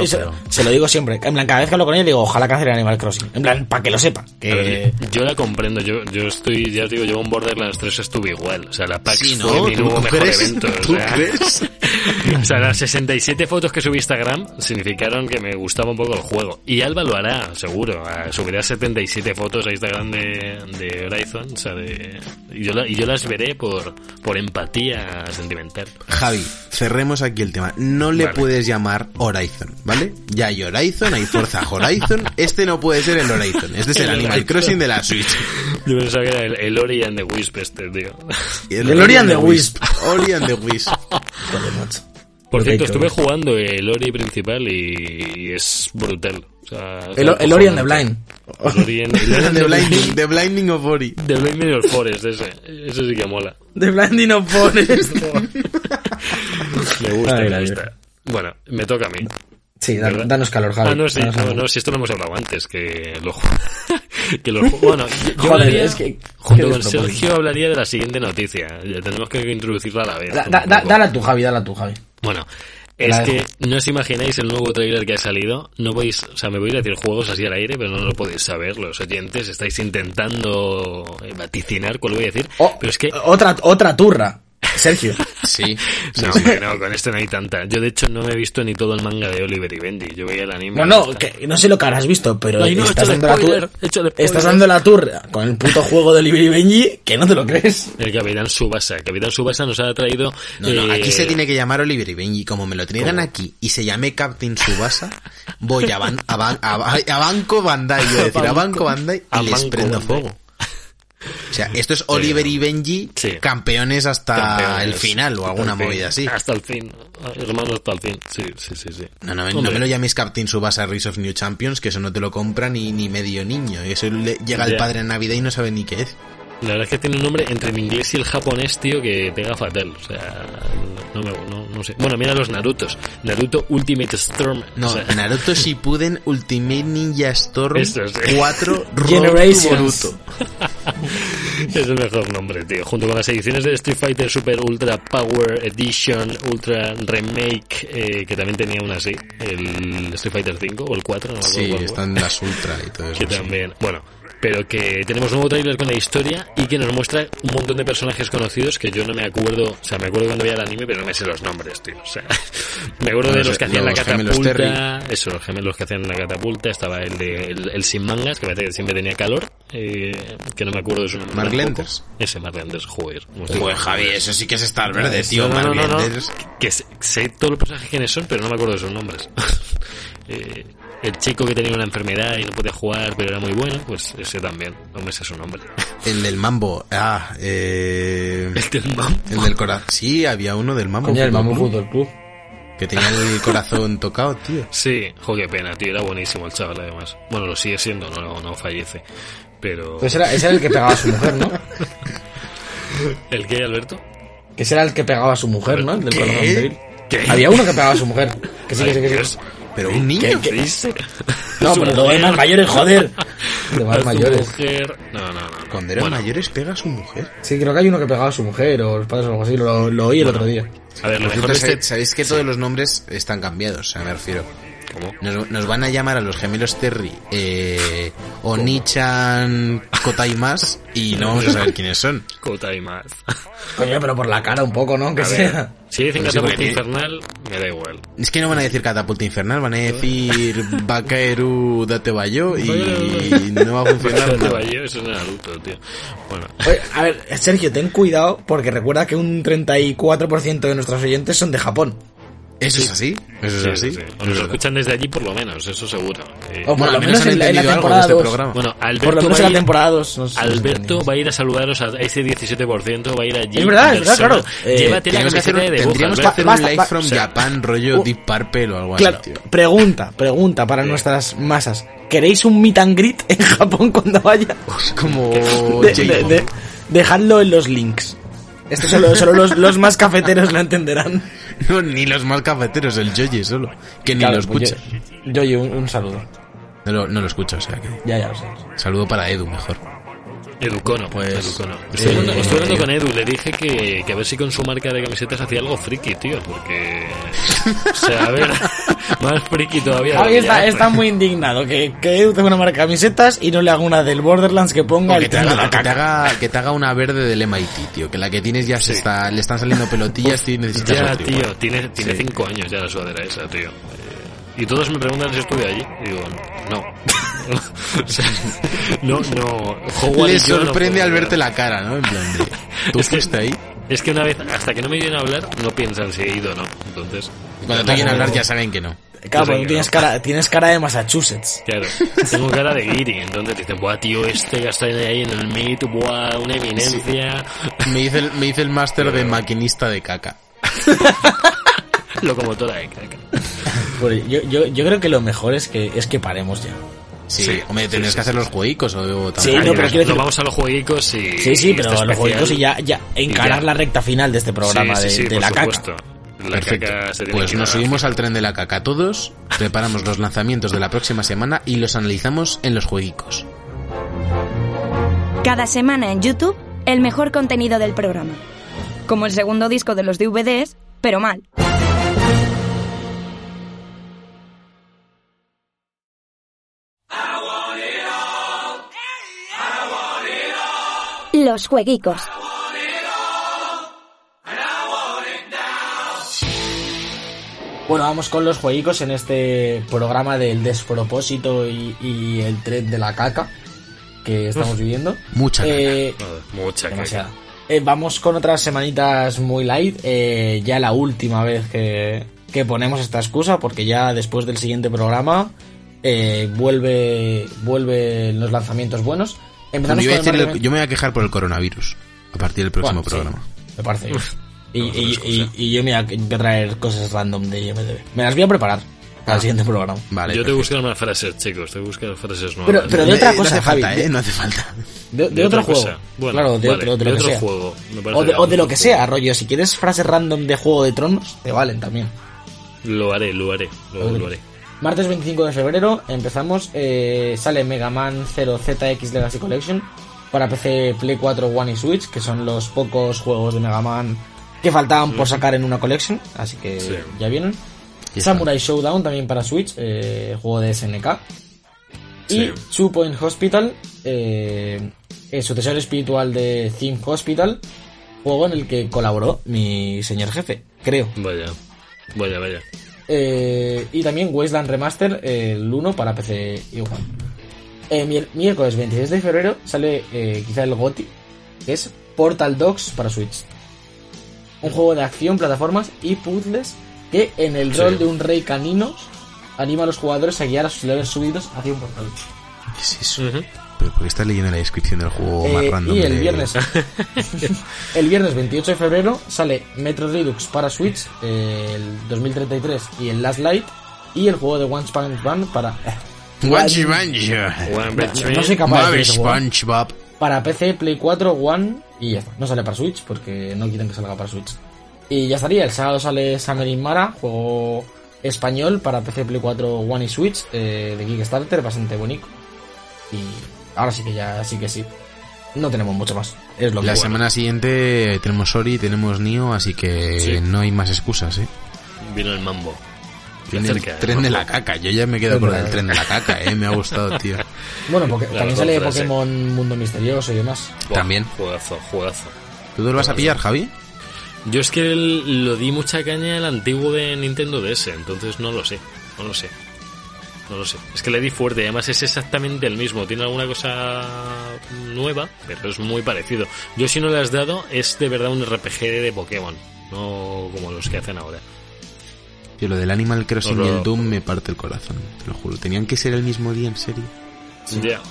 se, lo digo siempre. En plan, cada vez que hablo con ella digo, ojalá cancele Animal Crossing. En plan, para que lo sepa. Que... ver, yo la comprendo, yo, yo estoy, ya os digo, yo en Borderlands 3 estuve igual. O sea, la PAX Sí, ¿no? fue mi ¿Tú- nuevo tú mejor crees? evento. ¿Tú o sea, crees? o sea, las 67 fotos que subí a Instagram significaron que me gustaba un poco el juego. Y Alba lo hará, seguro. Ah, Subirá 77 fotos a Instagram de, de Horizon. O sea, de, y, yo la- y yo las veré por, por empatía sentimental. Javi, cerremos aquí el tema. No le Vale. puedes llamar Horizon, ¿vale? Ya hay Horizon, hay Forza Horizon. Este no puede ser el Horizon. Este es el El Animal Horizon. Crossing de la Switch. Yo pensaba que era el, el Ori and the Wisp este, tío. El Ori and the Wisp. Ori and the Wisp. Macho. Por cierto, estuve jugando el Ori principal y, y es brutal. O sea, El, el Ori and the. Blind. El Ori and- el The Blinding, The Blinding of Ori. The Blinding of Forest, ese. Ese sí que mola. The Blinding of Forest. Me gusta, Ay, me gusta. Bueno, me toca a mí. Sí, danos calor, Javi. Ah, no, sí, no, si esto lo hemos hablado antes, que lo que lo Bueno, yo, Joder, hablaría, es que- junto con. Sergio hablaría de la siguiente noticia. Tenemos que introducirla a la vez. Da- da- da- dala tú, Javi, dala tú, Javi. Bueno, es la que dejo. no os imagináis el nuevo trailer que ha salido. No podéis, o sea, me voy a decir juegos así al aire, pero no lo podéis saber los oyentes. Estáis intentando eh, vaticinar cuál voy a decir. Oh, pero es que Otra, otra turra. Sergio. Sí. sí, no, hombre, no, con esto no hay tanta. Yo de hecho no me he visto ni todo el manga de Oliver y Benji. Yo veía el anime. No, y no, que no sé lo que habrás visto, pero no, estás, dando la spoiler, échale estás dando la turra con el puto juego de Libri Benji que no te lo crees. El Capitán Subasa. El Capitán Subasa nos ha traído. No, no, eh, aquí se tiene que llamar Oliver y Benji. Como me lo traigan ¿Cómo? aquí y se llame Captain Subasa, voy a, ban- a, ban- a, ba- a Banco Bandai, iba a decir, a Banco Bandai y A les prendo Bandai. fuego. O sea, esto es Oliver y Benji, Sí. campeones hasta campeones. el final o alguna fin. movida así. Hasta el fin. Hermano, hasta el fin. Sí, sí, sí. sí. No, no, me lo llaméis Captain Subasa Rise of New Champions, que eso no te lo compra ni, ni medio niño. Y eso le- llega el padre en Navidad y no sabe ni qué es. La verdad es que tiene un nombre entre el inglés y el japonés, tío, que pega fatal. O sea, no, me, no, no sé. Bueno, mira los Narutos. Naruto Ultimate Storm. No, o sea, Naruto Shippuden Ultimate Ninja Storm Eso sí. 4 Road to Generations. Es el mejor nombre, tío. Junto con las ediciones de Street Fighter Super Ultra Power Edition, Ultra Remake, eh, que también tenía una así, el Street Fighter 5 o el 4, no me acuerdo Sí, están las Ultra y todo eso. que también, bueno, pero que tenemos nuevo trailer con la historia y que nos muestra un montón de personajes conocidos que yo no me acuerdo, o sea, me acuerdo cuando veía el anime, pero no me sé los nombres, tío. O sea, me acuerdo de Los- que hacían la los catapulta, eso, los gemelos que hacían la catapulta, estaba el de el, el sin mangas, que parece que siempre tenía calor, eh, que no me acuerdo de su nombre. Mark. Lenders. Ese Mark Lenders, joder. Joder, con Javi, eso sí que es Star Verde, tío. No, no, Mark Lenders. Que sé, sé todos los personajes quiénes son, pero no me acuerdo de sus nombres. Eh, el chico que tenía una enfermedad y no podía jugar, pero era muy bueno, pues ese también. No me sé su nombre. El del mambo. Ah, eh... El del mambo. El del corazón. Sí, había uno del mambo. Coño, el Mambo Fútbol Club. Que tenía el corazón tocado, tío. Sí, jo, qué pena, tío. Era buenísimo el chaval, además. Bueno, lo sigue siendo, no, no fallece. Pero... Pues era, ese era el que pegaba a su mujer, ¿no? ¿El qué, Alberto? Que ese era el que pegaba a su mujer, ¿no? El del ¿Qué? corazón débil. ¿Qué? Había uno que pegaba a su mujer. Que sí, que sí, que sí. Pero un niño. ¿Qué? dice? No, pero mujer. más mayores, joder. De A más su mayores. mujer. No, no, no. Cuando eran Bueno, mayores pega a su mujer. Sí, creo que hay uno que pegaba a su mujer o los padres o algo así. Lo, lo oí el otro día. A ver, lo Por cierto, este... sabéis- que todos los nombres están cambiados, o sea, me refiero. ¿Cómo? Nos, nos van a llamar a los gemelos Terry eh, Onichan Kotaimas y no vamos a saber quiénes son. Más. Coño, pero por la cara un poco, ¿no? Que A sea. ver, si dicen Pero sí, catapulta porque- infernal, me da igual. Es que no van a decir catapulta infernal, van a decir Bakaeru Date Bayo y no va a funcionar eso es Naruto, tío. Bueno, Oye, a ver, Sergio, ten cuidado porque recuerda que un 34% de nuestros oyentes son de Japón. ¿Eso es así? ¿Eso es sí, así? sí, sí. O nos escuchan desde allí por lo menos, eso seguro. Eh, O por Bueno, lo al menos menos han en la, en la entendido algo de temporada este 2. programa. Bueno, Por lo Alberto, menos va, en a la ir, temporada 2. no sé si Alberto va a ir a saludaros a ese 17%, va a ir allí. Es verdad, es verdad, claro. Eh, Llévate la que hacer camiseta un- de dibujo, tendríamos que Alberto. hacer Basta, un live from O sea, Japan rollo uh, Deep Purple o algo así, Claro, tío. pregunta, pregunta para nuestras masas. ¿Queréis un meet and greet en Japón cuando vaya? Como De- J- de- de- dejadlo en los links. Esto solo, solo los, los más cafeteros lo entenderán. No, ni los más cafeteros, el Joye solo. Que ni Claro, lo pues escucha. Yo, oye, un, un saludo. No lo, no lo escucha, o sea que. Ya, ya lo sé. Saludo para Edu, mejor. Educono, Pues, Educono. Estoy, hablando, eh, estoy hablando eh, con Edu, le dije que, que a ver si con su marca de camisetas hacía algo friki, tío, porque... O sea, a ver, más friki todavía. Javi está, Ya, está muy indignado que, que Edu tenga una marca de camisetas y no le haga una del Borderlands que ponga O el que te, haga, la que, te haga, que te haga una verde del MIT, tío. Que la que tienes ya se está, le están saliendo pelotillas y necesitas Ya, otro tío, igual. tiene, tiene Sí. cinco años ya la sudadera esa, tío. Eh, Y todos me preguntan si estuve allí. Y digo, no. O sea, no, no. Howard Le no sorprende al verte ver. la cara, ¿no? En plan de. ¿Tú Es que- fuiste ahí? Es que una vez, hasta que no me vienen a hablar, no piensan si he ido o no. Entonces, Cuando te quieren hablar ya saben que no. Claro, porque tú tienes no. cara, tienes cara de Massachusetts. claro, tengo cara de guiri. Entonces dicen, buah, tío, este que está ahí en el Meet, buah, una eminencia. Me hice el, me hice el máster de maquinista de caca. Locomotora de caca. Pues yo, yo, yo creo que lo mejor es que, es que paremos ya. Sí, Sí, hombre, sí, que hacer los jueguicos o Sí, no, pero quiero decir- Nos vamos a los jueguicos y... Sí, sí, pero los juegos y ya, ya encarar ya. la recta final de este programa Sí, sí, de, sí, de por la supuesto. caca. La Perfecto. Pues nos subimos al tren de la caca todos, preparamos los lanzamientos de la próxima semana y los analizamos en los jueguicos. Cada semana en YouTube, el mejor contenido del programa. Como el segundo disco de los DVDs, pero mal. Los jueguicos. Bueno, vamos con los jueguicos en este programa del despropósito y, y el tren de la caca que estamos viviendo. Mucha caca. Eh, Joder, Mucha caca. demasiada. Eh, vamos con otras semanitas muy light. eh, ya la última vez que, que ponemos esta excusa, porque ya después del siguiente programa eh, vuelve vuelven los lanzamientos buenos. Yo, Empezamos voy a con el decir el- Mario- yo me voy a quejar por el coronavirus a partir del próximo Bueno, sí, programa. me parece. Y, yo me voy a, traer cosas random de IMDB. Me las voy a preparar para el siguiente programa. Vale. Yo te busco unas frases, chicos. Te busco frases nuevas. Pero- pero de Eh, otra no cosa, hace Javi. falta, ¿eh? No hace falta. De, de De otro juego. Bueno, claro, de vale, otro, de lo que otro sea. juego. Me parece O de, o de lo que sea, rollo. Si quieres frases random de Juego de Tronos, te valen también. Lo haré, lo haré. Lo haré. Martes 25 de febrero empezamos. eh, sale Mega Man 0 ZX Legacy Collection para PC, Play 4, One y Switch, que son los pocos juegos de Mega Man que faltaban por sacar en una collection. Así que Sí. ya vienen. Samurai Showdown también para Switch, eh, juego de SNK. Y. Two Point Hospital, eh, el sucesor espiritual de Theme Hospital, juego en el que colaboró mi señor jefe, creo. Vaya. Vaya, vaya. Eh, y también Wasteland Remaster, eh, el 1 para PC y One. Eh, miércoles 26 de febrero sale eh, quizá el GOTI, que es Portal Dogs para Switch. Un juego de acción, plataformas y puzzles que en el Sí. rol de un rey canino anima a los jugadores a guiar a sus levels subidos hacia un portal. ¿Qué es eso? Ujú. Pero porque estás leyendo la descripción del juego más Eh, random. y el de- viernes el viernes 28 de febrero sale Metro Redux para Switch eh, el 2033 y el Last Light y el juego de One Punch Man para One Punch no Man. soy capaz de. SpongeBob. para PC, Play 4, One y ya está. No sale para Switch porque no quieren que salga para Switch. Y ya estaría, el sábado sale Summer in Mara, juego español para PC, Play 4, One y Switch eh, de Kickstarter, bastante bonito. Y ahora sí que ya, sí que sí. No tenemos mucho más. Es lo que La bueno. semana siguiente tenemos Ori, tenemos Nio, así que Sí. no hay más excusas, ¿eh? Vino el mambo. Tiene el tren ¿no? de la caca. Yo ya me quedo con el tren de la caca, ¿eh? Me ha gustado, tío. Bueno, porque también sale frase. Pokémon Mundo Misterioso y demás. También. Juegazo, juegazo. ¿Tú te lo vas a pillar, Javi? Yo es que el- lo di mucha caña al antiguo de Nintendo DS, entonces no lo sé, no lo sé. No lo sé. Es que le di fuerte, además es exactamente el mismo. Tiene alguna cosa nueva, pero es muy parecido. Yo si no le has dado, es de verdad un RPG de Pokémon, no como los que hacen ahora. Yo lo del Animal Crossing y el Doom me parte el corazón, te lo juro. ¿Tenían que ser el mismo día, en serio? Ya.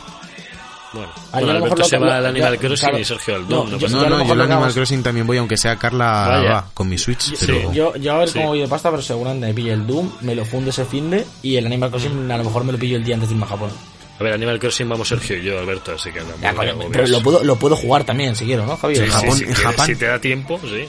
Bueno, Ah, yo bueno a lo mejor Alberto lo se que- va al ya, Animal Crossing claro. y Sergio al No, Doom. No, yo- No, lo no, mejor yo que Animal Crossing también voy, aunque sea Carla Vaya. va con mi Switch, Sí, pero... Yo, yo a ver Sí. cómo voy de pasta, pero seguramente me pillo el Doom, me lo funde ese fin de y el Animal Crossing a lo mejor me lo pillo el día antes de irme a Japón. A ver, Animal Crossing vamos Sergio y yo, Alberto, así que Ya, coño, pero lo puedo, lo puedo jugar también si quiero, ¿no, Javier? Sí, En sí, Japón- si en quieres, Japón. Si te da tiempo, sí.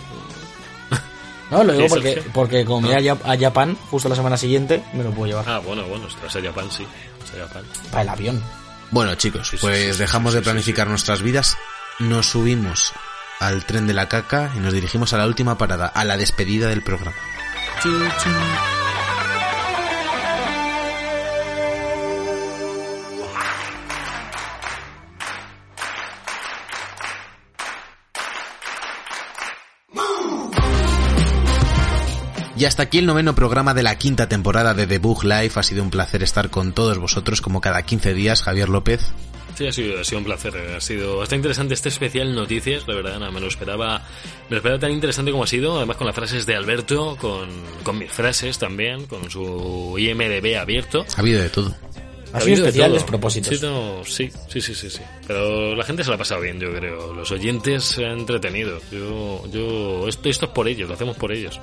No, lo digo porque, porque como me voy a, Jap- a Japón justo la semana siguiente, me lo puedo llevar Ah, bueno, bueno, vas a Japón, sí. Vas a Japón. para el avión. Bueno, chicos, pues sí, sí, dejamos sí, de sí, planificar nuestras vidas, nos subimos al tren de la caca y nos dirigimos a la última parada, a la despedida del programa. Y hasta aquí el noveno programa de la quinta temporada de The Book Life. Ha sido un placer estar con todos vosotros como cada 15 días. Javier López. Sí, ha sido, ha sido un placer. eh, Ha sido bastante interesante este especial noticias, la verdad. No, me lo esperaba, me lo esperaba tan interesante como ha sido. Además, con las frases de Alberto, con, con mis frases también, con su IMDB abierto. Ha habido de todo. Ha Ha sido especial despropósitos. Sí, no, sí, sí, sí, sí, sí. Pero la gente se la ha pasado bien, yo creo. Los oyentes se han entretenido. Yo, yo, esto, esto es por ellos, lo hacemos por ellos.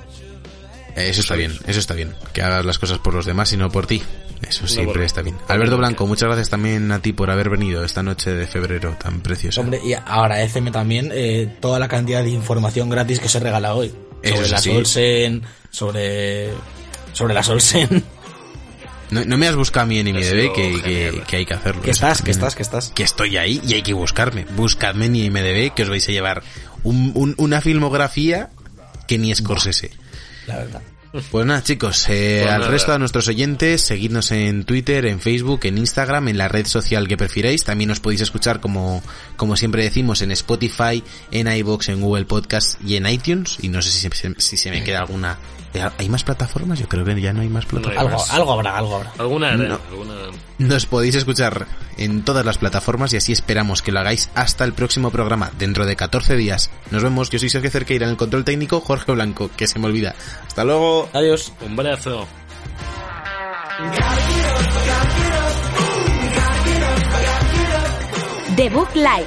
Eso está bien, eso está bien. Que hagas las cosas por los demás y no por ti. Eso siempre está bien. Alberto Blanco, muchas gracias también a ti por haber venido esta noche de febrero tan preciosa. Hombre, y agradeceme también eh, toda la cantidad de información gratis que se regala hoy. Eso sobre la así. Olsen, sobre, sobre la Olsen. No, no me has buscado a mí en IMDB que, que, hay que hacerlo. que estás, que estás, que estás. Que estoy ahí y hay que buscarme. Buscadme en IMDB que os vais a llevar un- un- una filmografía que ni Scorsese. La verdad. Pues nada, chicos, eh, Pues al nada. resto de nuestros oyentes, seguidnos en Twitter, en Facebook, en Instagram, en la red social que prefiráis. También os podéis escuchar, como, como siempre decimos, en Spotify, en iBox, en Google Podcast y en iTunes. Y no sé si se, si se me queda alguna. ¿Hay más plataformas? Yo creo que ya no hay más plataformas. hay Algo, más. algo habrá, algo habrá. ¿Alguna? No. ¿Alguna? Nos podéis escuchar en todas las plataformas y así esperamos que lo hagáis hasta el próximo programa, dentro de 14 días. Nos vemos, yo soy Sergio Cerqueira en el control técnico, Jorge Blanco, que se me olvida. Hasta luego. Adiós. Un brazo. The Book Live,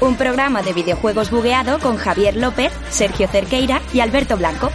un programa de videojuegos bugueado con Javier López, Sergio Cerqueira y Alberto Blanco.